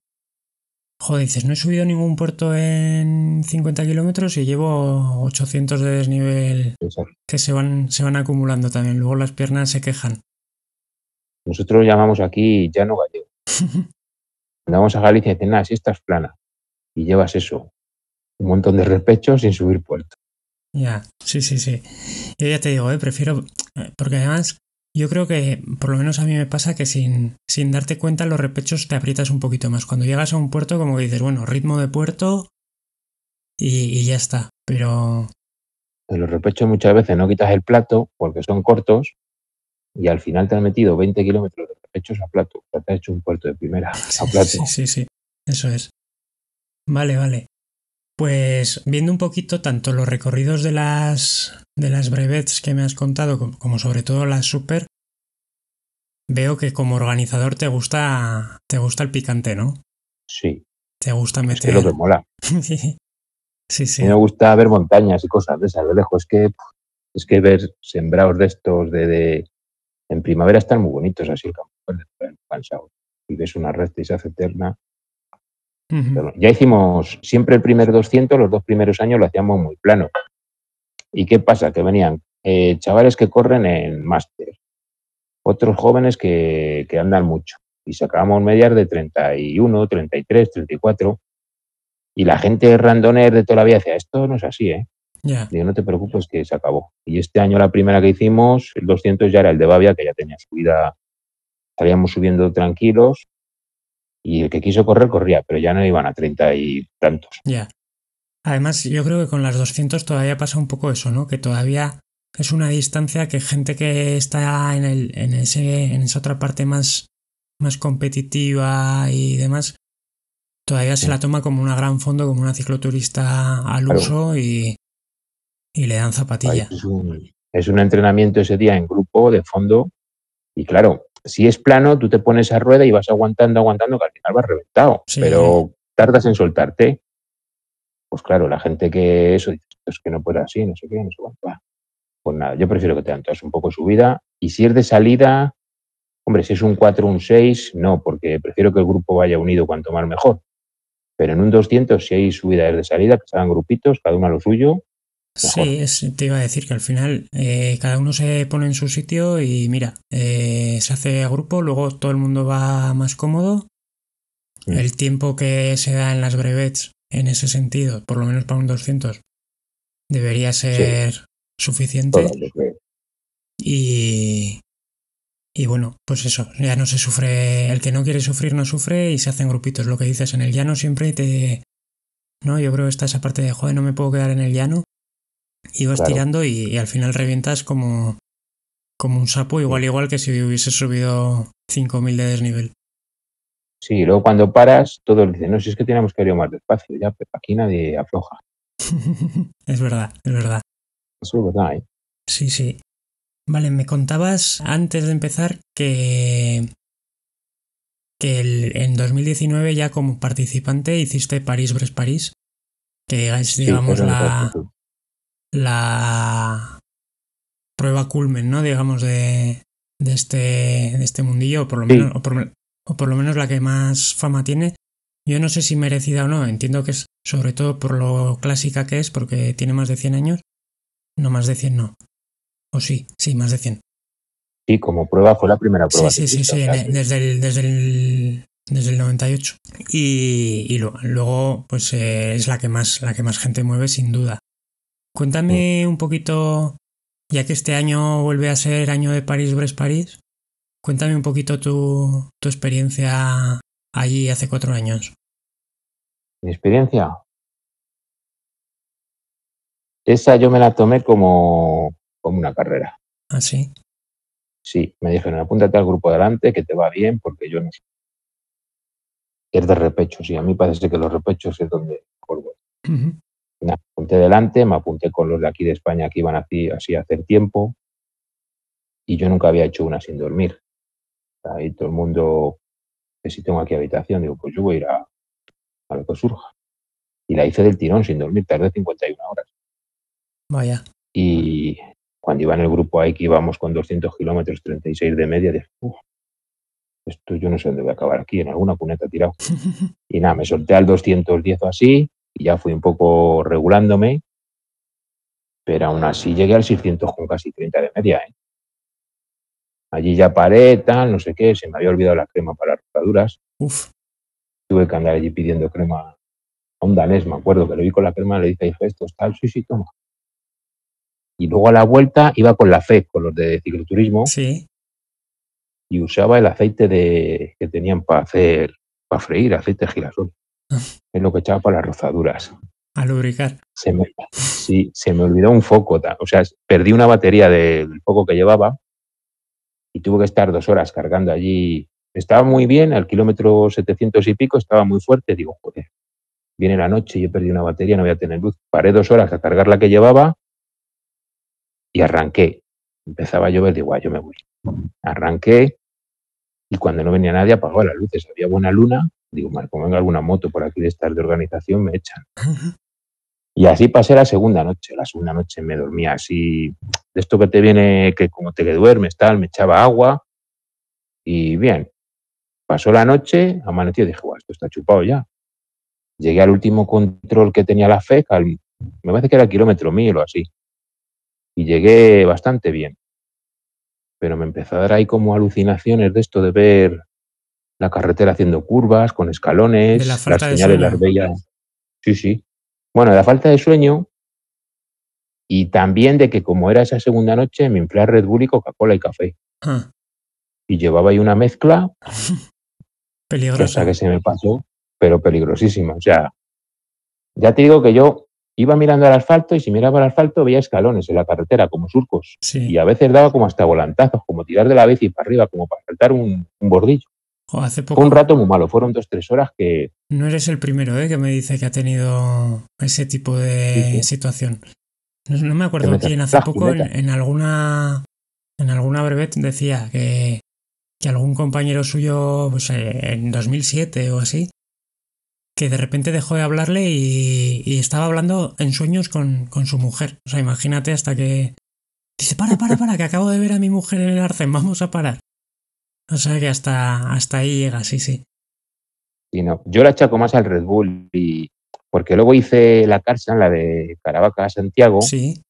A: Joder, dices, no he subido ningún puerto en 50 kilómetros y llevo 800 de desnivel
B: Exacto.
A: que se van, se van acumulando también. Luego las piernas se quejan.
B: Nosotros llamamos aquí llano gallego. (laughs) Cuando vamos a Galicia dicen, nada, si esta es plana. Y llevas eso, un montón de repechos sin subir puerto.
A: Ya, sí, sí, sí. Yo ya te digo, eh, prefiero, eh, porque además yo creo que por lo menos a mí me pasa que sin, sin darte cuenta los repechos te aprietas un poquito más. Cuando llegas a un puerto como que dices, bueno, ritmo de puerto y, y ya está. Pero
B: En los repechos muchas veces no quitas el plato porque son cortos y al final te han metido 20 kilómetros de repechos a plato. O sea, te has hecho un puerto de primera a (laughs) plato.
A: sí, sí, sí, eso es. Vale, vale. Pues viendo un poquito tanto los recorridos de las de las brevets que me has contado, como, como sobre todo las super, veo que como organizador te gusta te gusta el picante, ¿no?
B: Sí,
A: Te gusta
B: es que
A: meter.
B: es lo que mola. (laughs)
A: sí,
B: A
A: sí.
B: mí me gusta ver montañas y cosas de esas de lejos. Es que, es que ver sembrados de estos de, de- en primavera están muy bonitos así el campo el. Y ves una recta y se hace eterna. Ya hicimos siempre el primer 200, los dos primeros años lo hacíamos muy plano. ¿Y qué pasa? Que venían eh, chavales que corren en máster, otros jóvenes que, que andan mucho. Y sacábamos medias de 31, 33, 34. Y la gente randoner de toda la vida decía, esto no es así, ¿eh? Digo, no te preocupes que se acabó. Y este año la primera que hicimos, el 200 ya era el de Bavia, que ya tenía subida, salíamos subiendo tranquilos. Y el que quiso correr, corría, pero ya no iban a 30 y tantos.
A: ya. Además, yo creo que con las 200 todavía pasa un poco eso, ¿no? Que todavía es una distancia que gente que está en, el, en, ese, en esa otra parte más, más competitiva y demás, todavía se la toma como una gran fondo, como una cicloturista al
B: Claro.
A: uso y, y le dan zapatilla.
B: Es un, es un entrenamiento ese día en grupo, de fondo. Y claro, si es plano, tú te pones a rueda y vas aguantando, aguantando, que al final vas reventado.
A: Sí.
B: Pero tardas en soltarte. Pues claro, la gente que eso, dice, es que no puede así, no sé qué, no sé cuánto. Pues nada, yo prefiero que te todas un poco subida. Y si es de salida, hombre, si es un 4 un 6, no, porque prefiero que el grupo vaya unido cuanto más mejor. Pero en un 200, si hay subida desde salida, que se hagan grupitos, cada uno a lo suyo.
A: Sí, es- te iba a decir que al final eh, cada uno se pone en su sitio y mira, eh, se hace a grupo, luego todo el mundo va más cómodo. El tiempo que se da en las brevets en ese sentido, por lo menos para un 200, debería ser suficiente. Y, y bueno, pues eso, ya no se sufre, el que no quiere sufrir no sufre y se hacen grupitos. Lo que dices, en el llano siempre te... No, yo creo que está esa parte de, joder, no me puedo quedar en el llano. Y vas
B: Claro.
A: tirando y, y al final revientas como, como un sapo, igual igual que si hubieses subido 5.000 de desnivel.
B: Sí, y luego cuando paras, todos dicen, no, si es que tenemos que ir más despacio, ya, pero aquí nadie afloja. (laughs)
A: es verdad, es verdad.
B: Eso es verdad, ¿eh?
A: Sí, sí. Vale, me contabas antes de empezar que, que el- en 2019 ya como participante hiciste París-Brest-París, que es, digamos, la. La, prueba culmen, ¿no? Digamos, de, de, este, de este mundillo, o por, lo menos, o, por, o por lo menos la que más fama tiene. Yo no sé si merecida o no, entiendo que es sobre todo por lo clásica que es, porque tiene más de 100 años. No, más de 100 no. O sí, sí, más de 100.
B: Sí, como prueba fue la primera prueba.
A: Sí, sí, sí, sí, desde el, desde el, desde el 98. Y, y luego, pues eh, es la que más, la que más gente mueve, sin duda. Cuéntame un poquito, ya que este año vuelve a ser año de París-Brest-París, cuéntame un poquito tu, tu experiencia allí hace cuatro años.
B: Mi experiencia. Esa yo me la tomé como, como una carrera.
A: ¿Ah, sí?
B: Sí, me dijeron, apúntate al grupo delante, que te va bien, porque yo no sé. Es de repechos, y a mí parece que los repechos es donde mejor voy. Me apunté delante, me apunté con los de aquí de España que iban así, así a hacer tiempo, y yo nunca había hecho una sin dormir. Ahí todo el mundo, que si tengo aquí habitación, digo, pues yo voy a ir a, a lo que surja. Y la hice del tirón sin dormir, tardé 51 horas.
A: Vaya.
B: Y cuando iba en el grupo ahí que íbamos con 200 kilómetros, 36 de media, dije, uff, esto yo no sé dónde voy a acabar aquí, en alguna cuneta tirado. (laughs) y nada, me solté al 210 o así, y ya fui un poco regulándome, pero aún así llegué al 600 con casi 30 de media. ¿eh? Allí ya paré, tal, no sé qué, se me había olvidado la crema para las rotaduras.
A: Uf.
B: Tuve que andar allí pidiendo crema a un danés, me acuerdo, que lo vi con la crema, le dije, esto es tal, sí, sí, toma. Y luego a la vuelta iba con la FE, con los de cicloturismo.
A: Sí.
B: Y usaba el aceite de, que tenían para hacer, para freír, aceite de girasol. (laughs) es lo que echaba para las rozaduras.
A: A lubricar.
B: Se me, sí, se me olvidó un foco. O sea, perdí una batería del foco que llevaba y tuve que estar dos horas cargando allí. Estaba muy bien, al kilómetro 700 y pico, estaba muy fuerte. Digo, joder, viene la noche y he perdido una batería, no voy a tener luz. Paré dos horas a cargar la que llevaba y arranqué. Empezaba a llover, digo, ah, yo me voy. Arranqué y cuando no venía nadie apagaba las luces. Había buena luna. Digo, mal, como venga alguna moto por aquí de estas de organización, me echan. Y así pasé la segunda noche. La segunda noche me dormía así, de esto que te viene, que como te que duermes, tal, me echaba agua. Y bien, pasó la noche, amaneció y dije, bueno, esto está chupado ya. Llegué al último control que tenía la FEC, al, me parece que era el kilómetro mil o así y llegué bastante bien. Pero me empezó a dar ahí como alucinaciones de esto de ver la carretera haciendo curvas, con escalones,
A: la
B: las señales las veía. Sí, sí. Bueno, la falta de sueño y también de que como era esa segunda noche me inflé Red Bull y Coca-Cola y café.
A: Ah.
B: Y llevaba ahí una mezcla. (laughs)
A: Peligrosa.
B: que se me pasó, pero peligrosísima. O sea, ya te digo que yo iba mirando al asfalto y si miraba al asfalto veía escalones en la carretera como surcos.
A: Sí.
B: Y a veces daba como hasta volantazos, como tirar de la bici para arriba, como para saltar un, un bordillo.
A: Jo, hace poco.
B: Fue un rato muy malo, fueron dos, tres horas que...
A: No eres el primero ¿eh? que me dice que ha tenido ese tipo de
B: Sí, sí.
A: situación. No, no me acuerdo
B: me
A: quién hace poco en, alguna en alguna brevet decía que, que algún compañero suyo pues, eh, en 2007 o así que de repente dejó de hablarle y, y estaba hablando en sueños con, con su mujer. O sea, imagínate hasta que dice, para, para, para, que acabo de ver a mi mujer en el arcén, vamos a parar. O sea que hasta, hasta ahí llega, sí, sí.
B: Y no, yo la achaco más al Red Bull y porque luego hice la Carsan, la de Caravaca a Santiago,
A: Sí,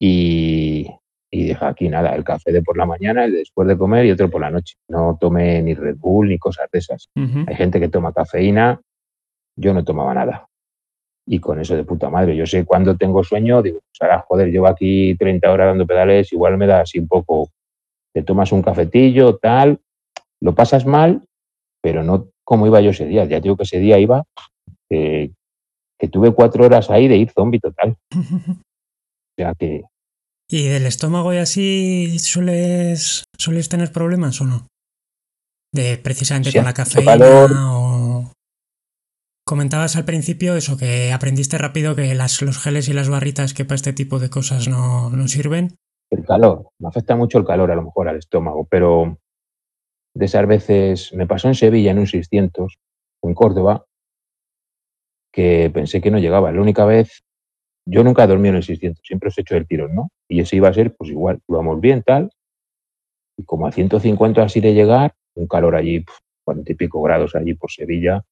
B: y, y dije aquí nada, el café de por la mañana, el de después de comer y otro por la noche. No tomé ni Red Bull ni cosas de esas. Hay gente que toma cafeína, yo no tomaba nada. Y con eso de puta madre, yo sé cuando tengo sueño, digo, pues ahora, joder, llevo aquí 30 horas dando pedales, igual me da así un poco, te tomas un cafetillo, tal, lo pasas mal, pero no como iba yo ese día. Ya digo que ese día iba, eh, que tuve cuatro horas ahí de ir zombie total. (laughs) O sea que
A: ¿Y del estómago y así sueles, sueles tener problemas o no? De precisamente
B: Sí,
A: con la cafeína
B: calor.
A: o... Comentabas al principio eso, que aprendiste rápido que las, los geles y las barritas que para este tipo de cosas no, no sirven.
B: El calor, me afecta mucho el calor a lo mejor al estómago, pero de esas veces me pasó en Sevilla en un 600, en Córdoba, que pensé que no llegaba. La única vez yo nunca he dormido en el 600, siempre os he hecho el tirón, ¿no? Y ese iba a ser, pues igual, íbamos bien, tal. Y como a 150 así de llegar, un calor allí, 40 y pico grados allí por Sevilla,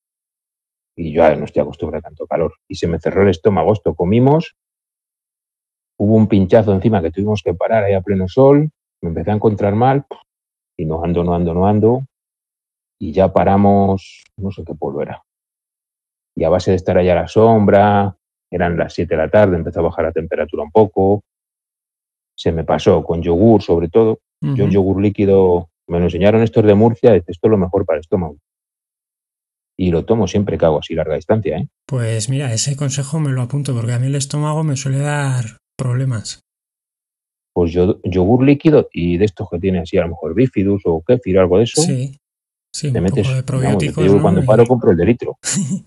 B: y yo no estoy acostumbrado a tanto calor. Y se me cerró el estómago, esto comimos, hubo un pinchazo encima que tuvimos que parar ahí a pleno sol, me empecé a encontrar mal, y no ando, no ando, no ando, y ya paramos, no sé qué pueblo era. Y a base de estar allá a la sombra, eran las 7 de la tarde, empezó a bajar la temperatura un poco, se me pasó con yogur sobre todo. Yo el yogur líquido, me lo enseñaron estos de Murcia, esto es lo mejor para el estómago. Y lo tomo siempre que hago así larga distancia. ¿eh?
A: Pues mira, ese consejo me lo apunto porque a mí el estómago me suele dar problemas.
B: Pues yo, yogur líquido y de estos que tiene así a lo mejor bifidus o kéfir o algo de eso.
A: Sí, sí,
B: te
A: un
B: metes,
A: poco de probióticos.
B: Vamos,
A: ¿no?
B: Cuando paro compro el de litro. (laughs)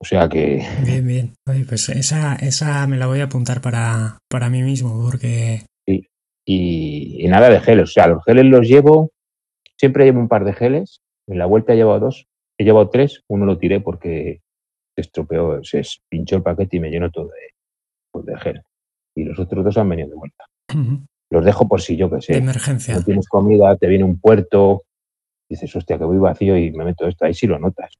B: O sea que
A: Bien, bien. Oye, pues esa, esa me la voy a apuntar para, para mí mismo porque...
B: y, y nada de geles. O sea, los geles los llevo, siempre llevo un par de geles. En la vuelta he llevado dos, he llevado tres. Uno lo tiré porque se estropeó, se pinchó el paquete y me llenó todo de, pues, de gel. Y los otros dos han venido de vuelta. Los dejo por si yo que
A: De
B: sé.
A: emergencia.
B: No tienes comida, te viene un puerto, dices, hostia, que voy vacío y me meto esto. Ahí sí lo notas.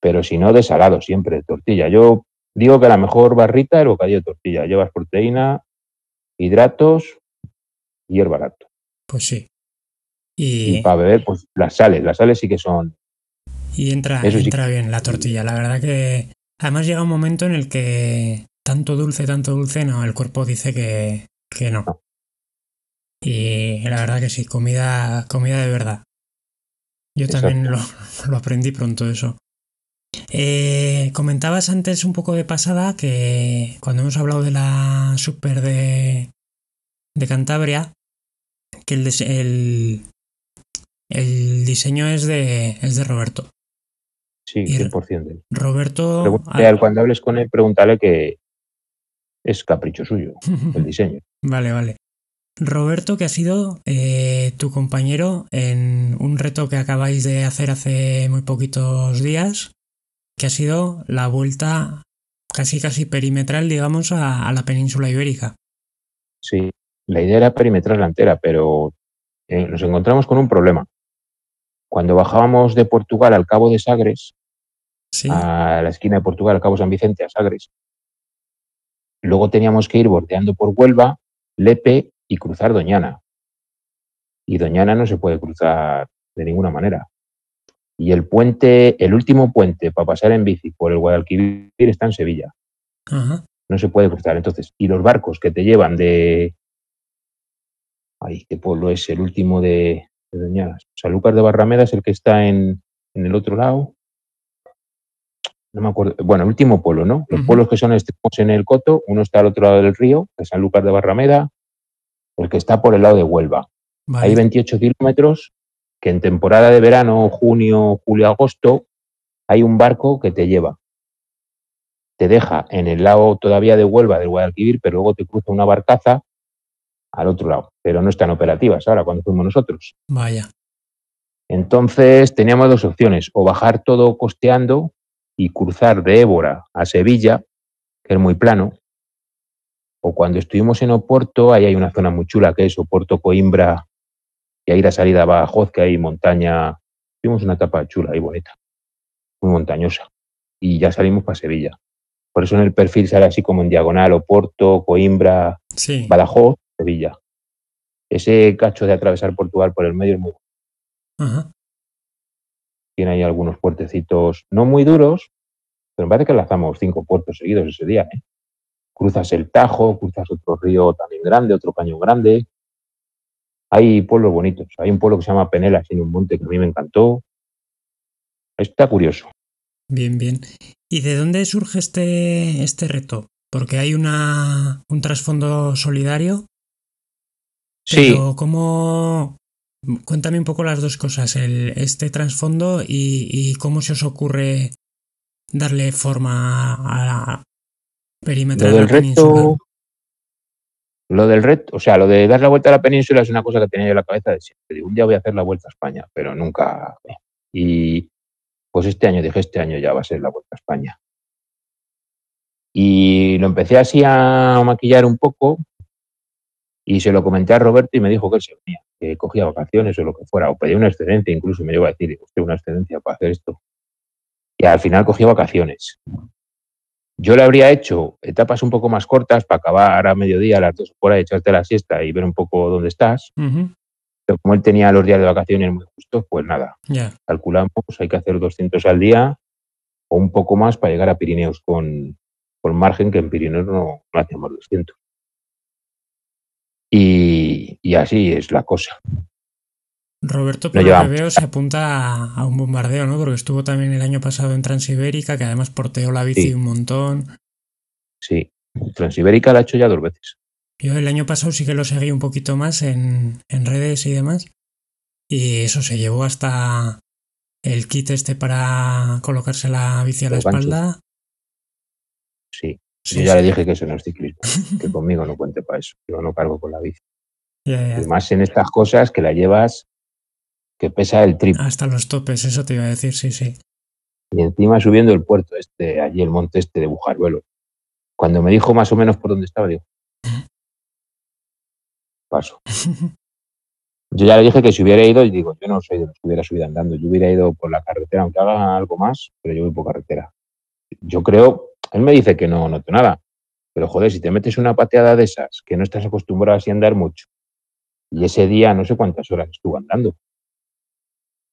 B: Pero si no, de salado siempre, de tortilla. Yo digo que la mejor barrita es el bocadillo de tortilla. Llevas proteína, hidratos y hierba láctea.
A: Pues sí.
B: Y
A: Y,
B: para beber, pues las sales. Las sales sí que son.
A: y entra,
B: Eso sí.
A: entra bien la tortilla. La verdad que... Además llega un momento en el que tanto dulce, tanto dulce, no, el cuerpo dice que, que no. Y la verdad que sí, comida, comida de verdad. Yo también lo, lo aprendí pronto eso. Eh, comentabas antes un poco de pasada que cuando hemos hablado de la Super de, de Cantabria, que el, el, el diseño es de, es de Roberto.
B: Sí,
A: Y-
B: 100% de él.
A: Roberto...
B: Pregúntale a él, cuando hables con él, pregúntale que es capricho suyo, el diseño.
A: Vale, vale. Roberto, que ha sido eh, tu compañero en un reto que acabáis de hacer hace muy poquitos días, que ha sido la vuelta casi casi perimetral, digamos, a, a la península ibérica.
B: Sí, la idea era perimetrar la entera, pero eh, nos encontramos con un problema. Cuando bajábamos de Portugal al Cabo de Sagres,
A: Sí,
B: a la esquina de Portugal, al Cabo San Vicente, a Sagres, luego teníamos que ir bordeando por Huelva, Lepe y cruzar Doñana. Y Doñana no se puede cruzar de ninguna manera. Y el puente, el último puente para pasar en bici por el Guadalquivir está en Sevilla.
A: ajá,
B: no se puede cruzar. Entonces, y los barcos que te llevan de. Ay, ¿qué pueblo es? El último de, de Doñanas. Sanlúcar de Barrameda es el que está en, en el otro lado. No me acuerdo. Bueno, el último pueblo, ¿no? Los
A: Ujú.
B: pueblos que son extremos en el Coto, uno está al otro lado del río, que es Sanlúcar de Barrameda, el que está por el lado de Huelva.
A: vale.
B: Hay 28 kilómetros que en temporada de verano, junio, julio, agosto, hay un barco que te lleva. Te deja en el lado todavía de Huelva del Guadalquivir, pero luego te cruza una barcaza al otro lado. Pero no están operativas ahora cuando fuimos nosotros.
A: Vaya.
B: Entonces teníamos dos opciones, o bajar todo costeando y cruzar de Évora a Sevilla, que es muy plano, o cuando estuvimos en Oporto, ahí hay una zona muy chula que es Oporto Coimbra, y ahí la salida va a Joz, que hay montaña, tuvimos una etapa chula y bonita, muy montañosa, y ya salimos para Sevilla. Por eso en el perfil sale así como en diagonal, Oporto, Coimbra,
A: Sí,
B: Badajoz, Sevilla. Ese cacho de atravesar Portugal por el medio es muy
A: ajá.
B: Tiene ahí algunos puertecitos no muy duros, pero me parece que lanzamos cinco puertos seguidos ese día. ¿eh? Cruzas el Tajo, cruzas otro río también grande, otro cañón grande. Hay pueblos bonitos. Hay un pueblo que se llama Penelas, en un monte que a mí me encantó. Está curioso.
A: Bien, bien. ¿Y de dónde surge este, este reto? Porque hay una, un trasfondo solidario,
B: Sí,
A: ¿cómo...? Cuéntame un poco las dos cosas, el, este trasfondo y, y cómo se os ocurre darle forma a la perimetral de
B: del
A: la península.
B: reto. Lo del reto, o sea, lo de dar la vuelta a la península es una cosa que tenía yo en la cabeza de siempre. Digo, un día voy a hacer la vuelta a España, pero nunca. Y pues este año dije, este año ya va a ser la vuelta a España. Y lo empecé así a maquillar un poco y se lo comenté a Roberto y me dijo que él se venía, cogía vacaciones o lo que fuera, o pedía una excedencia, incluso me llegó a decir, usted una excedencia para hacer esto. Y al final cogía vacaciones. Yo le habría hecho etapas un poco más cortas para acabar a mediodía, a las dos por ahí, echarte la siesta y ver un poco dónde estás.
A: Ujú.
B: Pero como él tenía los días de vacaciones muy justos, pues nada, calculamos, hay que hacer 200 al día o un poco más para llegar a Pirineos con, con margen, que en Pirineos no, no hacíamos 200. Y, y así es la cosa.
A: Roberto, por lo que veo, se apunta a, un bombardeo, ¿no? Porque estuvo también el año pasado en Transibérica, que además porteó la bici
B: Sí.
A: un montón.
B: Sí, Transibérica la he hecho ya dos veces.
A: Yo el año pasado sí que lo seguí un poquito más en, en redes y demás. Y eso se llevó hasta el kit este para colocarse la bici a la
B: Los ganchos.
A: espalda.
B: Sí,
A: Sí,
B: yo ya
A: sí.
B: le dije que eso no es ciclismo, que (laughs) conmigo no cuente para eso. Yo no cargo con la bici.
A: Ya, ya.
B: Y más en estas cosas que la llevas que pesa el triple.
A: Hasta los topes, eso te iba a decir, sí, sí.
B: Y encima subiendo el puerto este, allí el monte este de Bujaruelo. Cuando me dijo más o menos por dónde estaba, digo, (laughs) paso. Yo ya le dije que si hubiera ido, y digo, yo no soy de los que hubiera subido andando, yo hubiera ido por la carretera, aunque haga algo más, pero yo voy por carretera. Yo creo, él me dice que no noto nada, pero joder, si te metes una pateada de esas, que no estás acostumbrado así a andar mucho, y ese día no sé cuántas horas estuvo andando,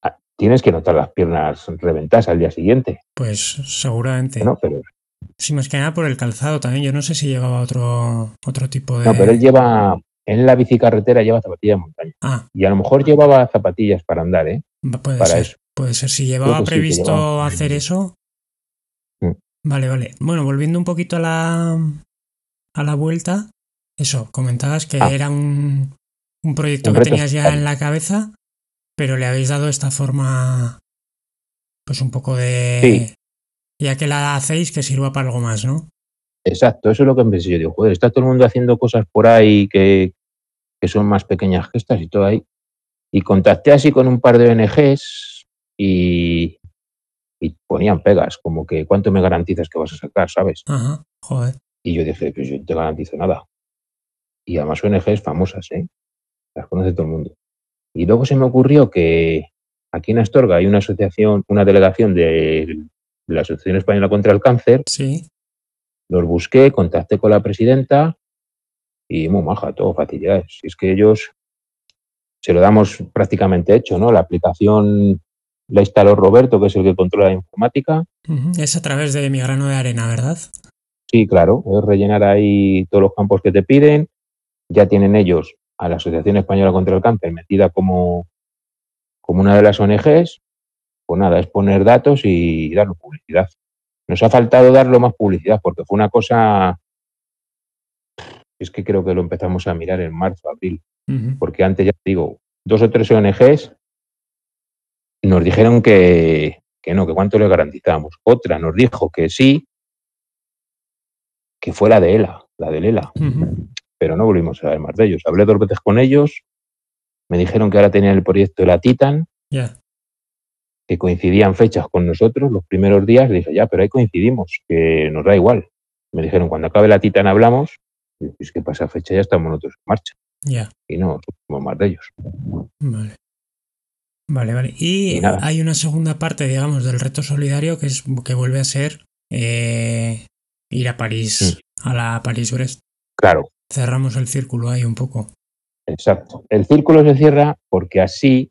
B: ah, tienes que notar las piernas reventadas al día siguiente,
A: Pues seguramente.
B: ¿no? Pero,
A: Sí, más que nada por el calzado también. Yo no sé si llevaba otro, otro tipo de.
B: no, pero él lleva, en la bicicarretera lleva zapatillas de montaña,
A: Ah,
B: y a lo mejor llevaba zapatillas para andar, ¿eh?
A: puede
B: Para
A: ser.
B: eso.
A: Puede ser. Si llevaba
B: sí,
A: previsto
B: llevaba.
A: hacer eso.
B: Mm.
A: Vale, vale. Bueno, volviendo un poquito a la, a la vuelta. Eso, comentabas que
B: Ah.
A: era un, un proyecto
B: Un
A: que tenías ya en la cabeza, pero le habéis dado esta forma, pues un poco de.
B: Sí.
A: Ya que la hacéis, que sirva para algo más, ¿no?
B: Exacto, eso es lo que pensé. Yo digo, joder, está todo el mundo haciendo cosas por ahí que, que son más pequeñas gestas y todo ahí. Y contacté así con un par de ONGs y, y ponían pegas, como que cuánto me garantizas que vas a sacar, ¿sabes?
A: Ajá, joder.
B: Y yo dije, pues yo no te garantizo nada. Y además ONGs famosas, ¿eh? Las conoce todo el mundo. Y luego se me ocurrió que aquí en Astorga hay una asociación, una delegación de la Asociación Española contra el Cáncer
A: Sí.
B: Los busqué, contacté con la presidenta y muy maja, todo facilidades. Es que ellos se lo damos prácticamente hecho, ¿no? La aplicación la instaló Roberto, que es el que controla la informática.
A: Es a través de mi grano de arena, ¿verdad?
B: Sí, claro, es rellenar ahí todos los campos que te piden. Ya tienen ellos a la Asociación Española contra el Cáncer metida como, como una de las ONGs. Pues nada, es poner datos y darle publicidad. Nos ha faltado darlo más publicidad porque fue una cosa. Es que creo que lo empezamos a mirar en marzo, abril, porque antes ya te digo, dos o tres ONGs nos dijeron que, que no, que cuánto le garantizamos. Otra nos dijo que sí, que fue la de ELA, la de
A: Ujú.
B: Pero no volvimos a saber más de ellos. Hablé dos veces con ellos, me dijeron que ahora tenían el proyecto de la Titan,
A: Ya.
B: que coincidían fechas con nosotros los primeros días. Le dije, ya, pero ahí coincidimos, que nos da igual. Me dijeron, cuando acabe la Titan hablamos. Y es que pasa fecha ya estamos nosotros en marcha.
A: Ya.
B: Y no somos más de ellos.
A: Vale. Vale, vale. Y hay una segunda parte, digamos, del reto solidario que es que vuelve a ser eh, ir a París, a la París-Brest.
B: Claro,
A: Cerramos el círculo ahí un poco.
B: exacto. El círculo se cierra porque así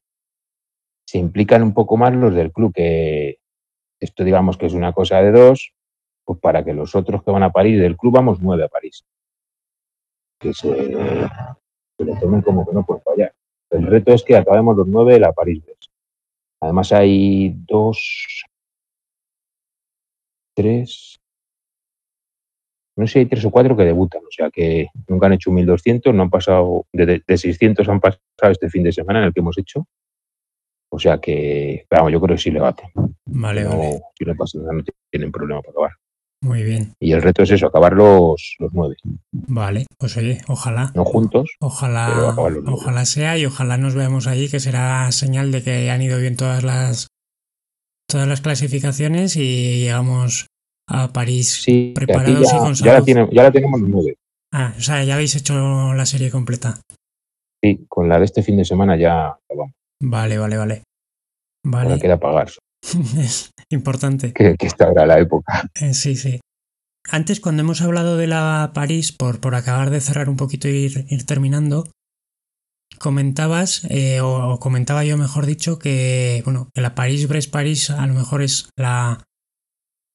B: se implican un poco más los del club, que esto digamos que es una cosa de dos, pues para que los otros que van a París del club vamos nueve a París. Que se, se lo tomen como que no pueden fallar. El reto es que acabemos los nueve de la París. Además hay dos, tres, no sé si hay tres o cuatro que debutan, o sea que nunca han hecho 1200, no han pasado, de, de 600 han pasado este fin de semana en el que hemos hecho. O sea que, vamos, yo creo que sí le baten.
A: Vale,
B: no,
A: vale.
B: Si no pasa nada, no tienen problema para acabar.
A: Muy bien.
B: Y el reto es eso, acabar los, los nueve.
A: Vale. Pues oye, ojalá.
B: No juntos,
A: Ojalá, ojalá sea y ojalá nos veamos allí, que será señal de que han ido bien todas las todas las clasificaciones y llegamos a París
B: Sí,
A: preparados
B: ya,
A: y con
B: ya la
A: salud.
B: tiene- ya la tenemos los nueve.
A: Ah, o sea, ya habéis hecho la serie completa.
B: Sí, con la de este fin de semana ya acabamos.
A: Vale, vale, vale.
B: Ahora
A: Vale,
B: queda pagar,
A: es (laughs) importante.
B: que, que esta era la época.
A: Eh, sí, sí. Antes, cuando hemos hablado de la París, por, por acabar de cerrar un poquito e ir, ir terminando, comentabas, eh, o, o comentaba yo, mejor dicho, que bueno, que la París-Brest-París a lo mejor es la,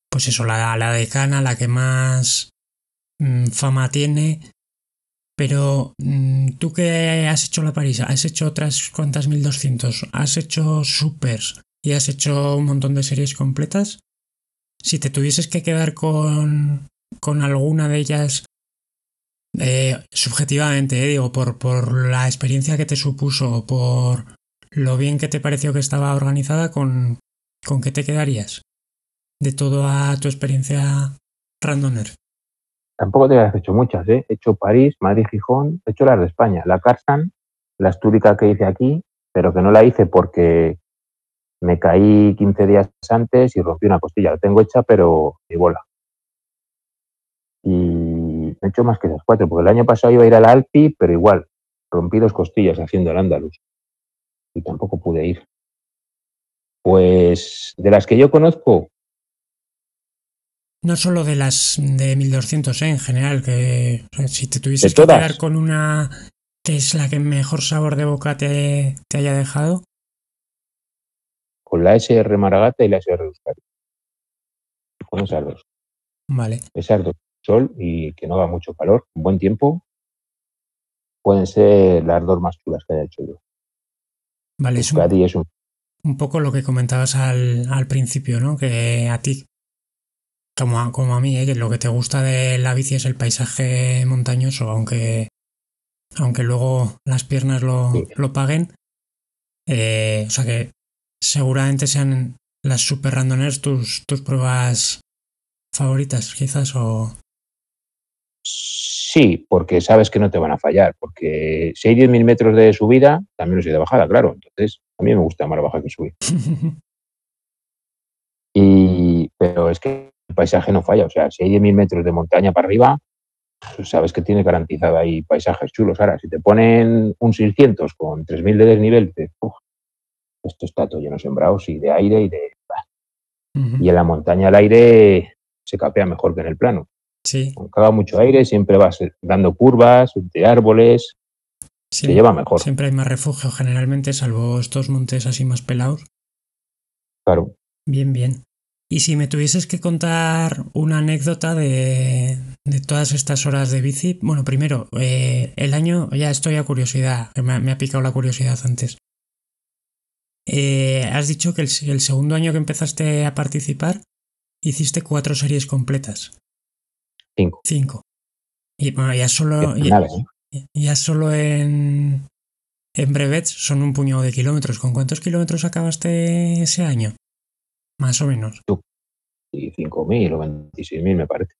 A: pues eso, la, la decana, la que más mm, fama tiene. Pero mm, tú que has hecho la París, has hecho otras cuantas 1200, has hecho supers y has hecho un montón de series completas. Si te tuvieses que quedar con, con alguna de ellas, eh, subjetivamente, eh, digo, por, por la experiencia que te supuso, por lo bien que te pareció que estaba organizada, ¿con, con qué te quedarías? De toda tu experiencia randoner.
B: Tampoco te has hecho muchas, ¿eh? He hecho París, Madrid, Gijón, he hecho las de España, la Carsan, la Astúrica que hice aquí, pero que no la hice porque me caí 15 días antes y rompí una costilla. La tengo hecha, pero de bola. Y no he hecho más que esas cuatro, porque el año pasado iba a ir al Alpi, pero igual, rompí dos costillas haciendo el Andalus. Y tampoco pude ir. Pues de las que yo conozco,
A: No solo de las de 1200, eh, en general, que o sea, si te tuvieses
B: ¿De
A: que quedar con una que es la que mejor sabor de boca te, te haya dejado,
B: con la SR Maragata y la SR Euskadi. Con esas dos.
A: vale.
B: Esas dos. Sol y que no haga mucho calor, buen tiempo. Pueden ser las dos más chulas que haya hecho yo.
A: Vale, es un,
B: Euskadi es un
A: un poco lo que comentabas al, al principio, ¿no? Que a ti, como a, como a mí, ¿eh? que lo que te gusta de la bici es el paisaje montañoso, aunque, aunque luego las piernas lo,
B: Sí.
A: lo paguen. Eh, o sea que seguramente sean las super randoners tus, tus pruebas favoritas, quizás, o...
B: Sí, porque sabes que no te van a fallar, porque si hay 10.000 metros de subida, también los hay de bajada, claro. Entonces, a mí me gusta más bajar que subir. (laughs) Y, pero es que el paisaje no falla, o sea, si hay 10.000 metros de montaña para arriba, sabes que tienes garantizado ahí paisajes chulos. Ahora, si te ponen un 600 con 3.000 de desnivel, "Uf, esto está todo lleno de sembrados y de aire y de... Y en la montaña el aire se capea mejor que en el plano.
A: Sí,
B: Aunque haga mucho aire, siempre vas dando curvas, de árboles, se lleva mejor.
A: Siempre hay más refugio generalmente, salvo estos montes así más pelados.
B: Claro.
A: Bien, bien. Y si me tuvieses que contar una anécdota de, de todas estas horas de bici, bueno, primero, eh, el año, ya estoy a curiosidad, me, ha- me ha picado la curiosidad antes. Eh, has dicho que el, se- el segundo año que empezaste a participar hiciste cuatro series completas,
B: Cinco.
A: cinco. Y bueno, ya solo, ya solo en, en brevets son un puñado de kilómetros. ¿Con cuántos kilómetros acabaste ese año? Más o menos.
B: Y 5.000 o 26.000 me parece.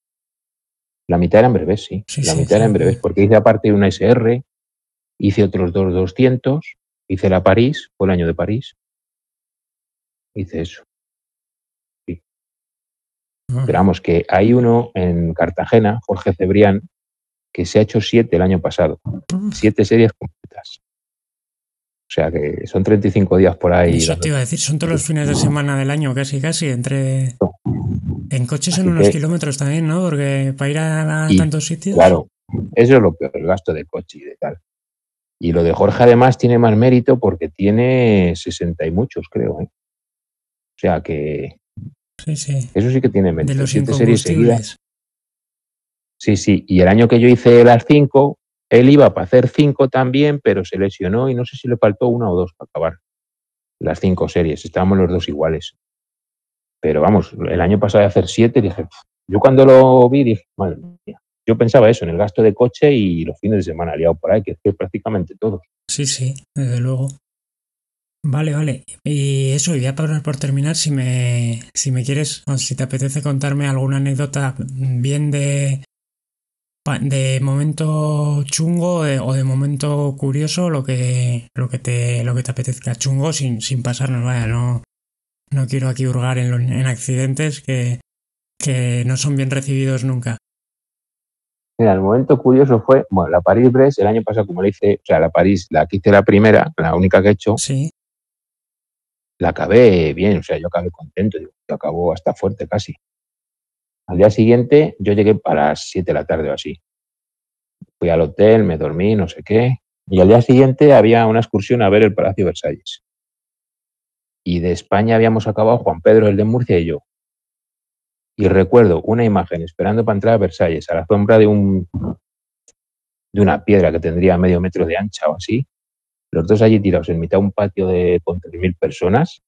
B: La mitad era en breves, sí.
A: Sí,
B: la
A: sí,
B: mitad era en
A: sí.
B: breves, porque hice aparte una SR, hice otros dos 200, hice la París, fue el año de París. Hice eso.
A: Ah,
B: Pero vamos, que hay uno en Cartagena, Jorge Cebrián, que se ha hecho siete el año pasado. Siete series completas. O sea que son 35 días por ahí.
A: Eso te iba a decir, son todos los fines de semana del año, casi, casi, entre... En coche son
B: Así
A: unos
B: que-
A: kilómetros también, ¿no? Porque para ir a,
B: Y,
A: tantos sitios...
B: Claro, eso es lo peor, el gasto de coche y de tal. Y lo de Jorge además tiene más mérito porque tiene 60 y muchos, creo. ¿eh? O sea que
A: Sí, sí.
B: eso sí que tiene
A: De
B: mérito.
A: los
B: Siete series seguidas. Sí, sí. Y el año que yo hice las cinco, él iba para hacer cinco también, pero se lesionó y no sé si le faltó una o dos para acabar las cinco series. Estábamos los dos iguales. Pero vamos, el año pasado de hacer siete, dije, yo cuando lo vi dije, madre mía. Yo pensaba eso, en el gasto de coche y los fines de semana liado por ahí, que es que prácticamente todos.
A: Sí, sí, desde luego. Vale, vale. Y eso, y ya para por terminar, si me, si me quieres, si te apetece contarme alguna anécdota bien de, de momento chungo o de, o de momento curioso, lo que, lo que te, lo que te apetezca. Chungo sin, sin pasarnos, vaya, no, no quiero aquí hurgar en, lo- en accidentes que, que no son bien recibidos nunca.
B: Mira, el momento curioso fue, bueno, la París-Brest, el año pasado, como le hice, o sea, la París, la que hice la primera, la única que he hecho,
A: Sí,
B: la acabé bien, o sea, yo acabé contento, yo acabó hasta fuerte casi. Al día siguiente, yo llegué a las 7 de la tarde o así. Fui al hotel, me dormí, no sé qué, y al día siguiente había una excursión a ver el Palacio Versalles. Y de España habíamos acabado Juan Pedro, el de Murcia y yo. Y recuerdo una imagen esperando para entrar a Versalles, a la sombra de un de una piedra que tendría medio metro de ancha o así, los dos allí tirados en mitad de un patio de con 3.000 personas,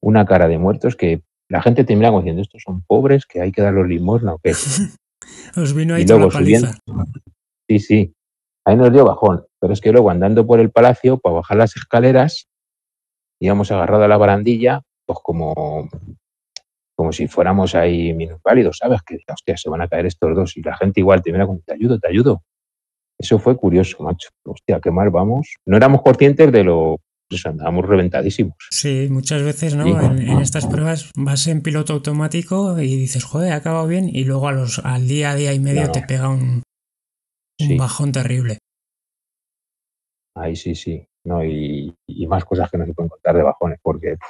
B: una cara de muertos que la gente te miraba diciendo, estos son pobres, que hay que darlos limosna o qué. (laughs)
A: os vino ahí
B: Y luego
A: la paliza.
B: Sí, sí, ahí nos dio bajón, pero es que luego andando por el palacio, para bajar las escaleras, íbamos agarrados a la barandilla, pues como, como si fuéramos ahí minusválidos, ¿sabes? Que, hostia, se van a caer estos dos y la gente igual te mira como, te ayudo, te ayudo. Eso fue curioso, macho. Hostia, qué mal vamos. No éramos conscientes de lo... Pues andábamos reventadísimos.
A: Sí, muchas veces, ¿no?
B: Sí.
A: En, en estas pruebas vas en piloto automático y dices, joder, ha acabado bien, y luego a los, al día, día y medio
B: Claro.
A: te pega un, un
B: Sí.
A: bajón terrible.
B: Ahí sí, sí. No, y, y más cosas que no se pueden contar de bajones, porque. pff,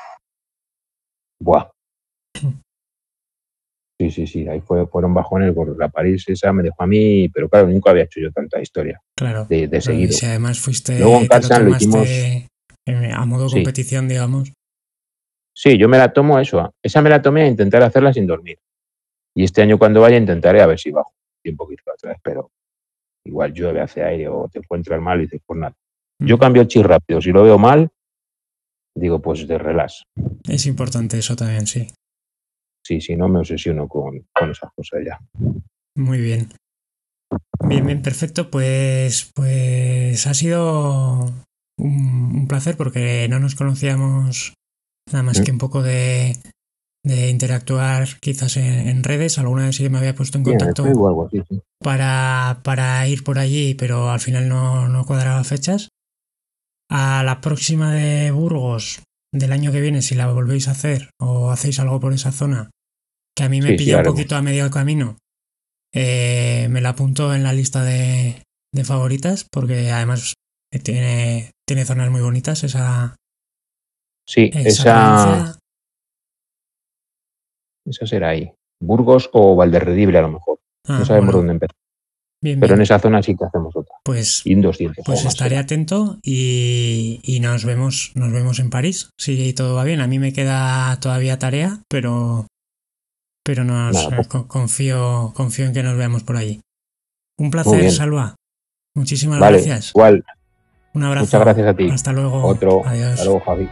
B: buah. (laughs) Sí, sí, sí. Ahí fue, fueron bajones. La París esa me dejó a mí, pero claro, nunca había hecho yo tanta historia
A: Claro.
B: de, de seguido.
A: si además fuiste
B: Luego en casa lo hicimos-
A: a modo
B: Sí.
A: competición, digamos.
B: Sí, yo me la tomo eso. Esa me la tomé a intentar hacerla sin dormir. Y este año cuando vaya intentaré a ver si bajo un poquito vez, pero igual llueve, hace aire o te encuentras mal y dices, pues nada. Yo
A: Mm.
B: cambio el chip rápido. Si lo veo mal, digo, pues de relax.
A: Es importante eso también, sí.
B: Sí, si no me obsesiono con, con esas cosas ya.
A: Muy bien. Bien, bien, perfecto. Pues, pues ha sido un, un placer porque no nos conocíamos nada más que un poco de, de interactuar quizás en, en redes. Alguna vez sí que me había puesto en contacto
B: algo sí.
A: para, para ir por allí, pero al final no, no cuadraba fechas. A la próxima de Burgos del año que viene, si la volvéis a hacer o hacéis algo por esa zona, que a mí me
B: Sí,
A: pilla un poquito a medio camino, eh, me la apunto en la lista de, de favoritas porque además tiene, tiene zonas muy bonitas esa,
B: Sí,
A: esa
B: esa, será ahí. Burgos o Valderredible a lo mejor.
A: Ah,
B: no sabemos
A: bueno,
B: dónde empezar.
A: bien,
B: Pero en esa zona sí que hacemos otra.
A: Pues,
B: Y en 200.
A: Pues estaré atento y, y nos vemos, nos vemos en París. Si todo va bien. A mí me queda todavía tarea, pero, pero nos
B: Nada,
A: eh,
B: pues.
A: co- confío, confío en que nos veamos por allí. Un placer. Salva. Muchísimas
B: Vale,
A: gracias.
B: igual.
A: Un abrazo.
B: Muchas gracias a ti.
A: Hasta luego.
B: Otro.
A: Adiós.
B: Hasta luego, Javi.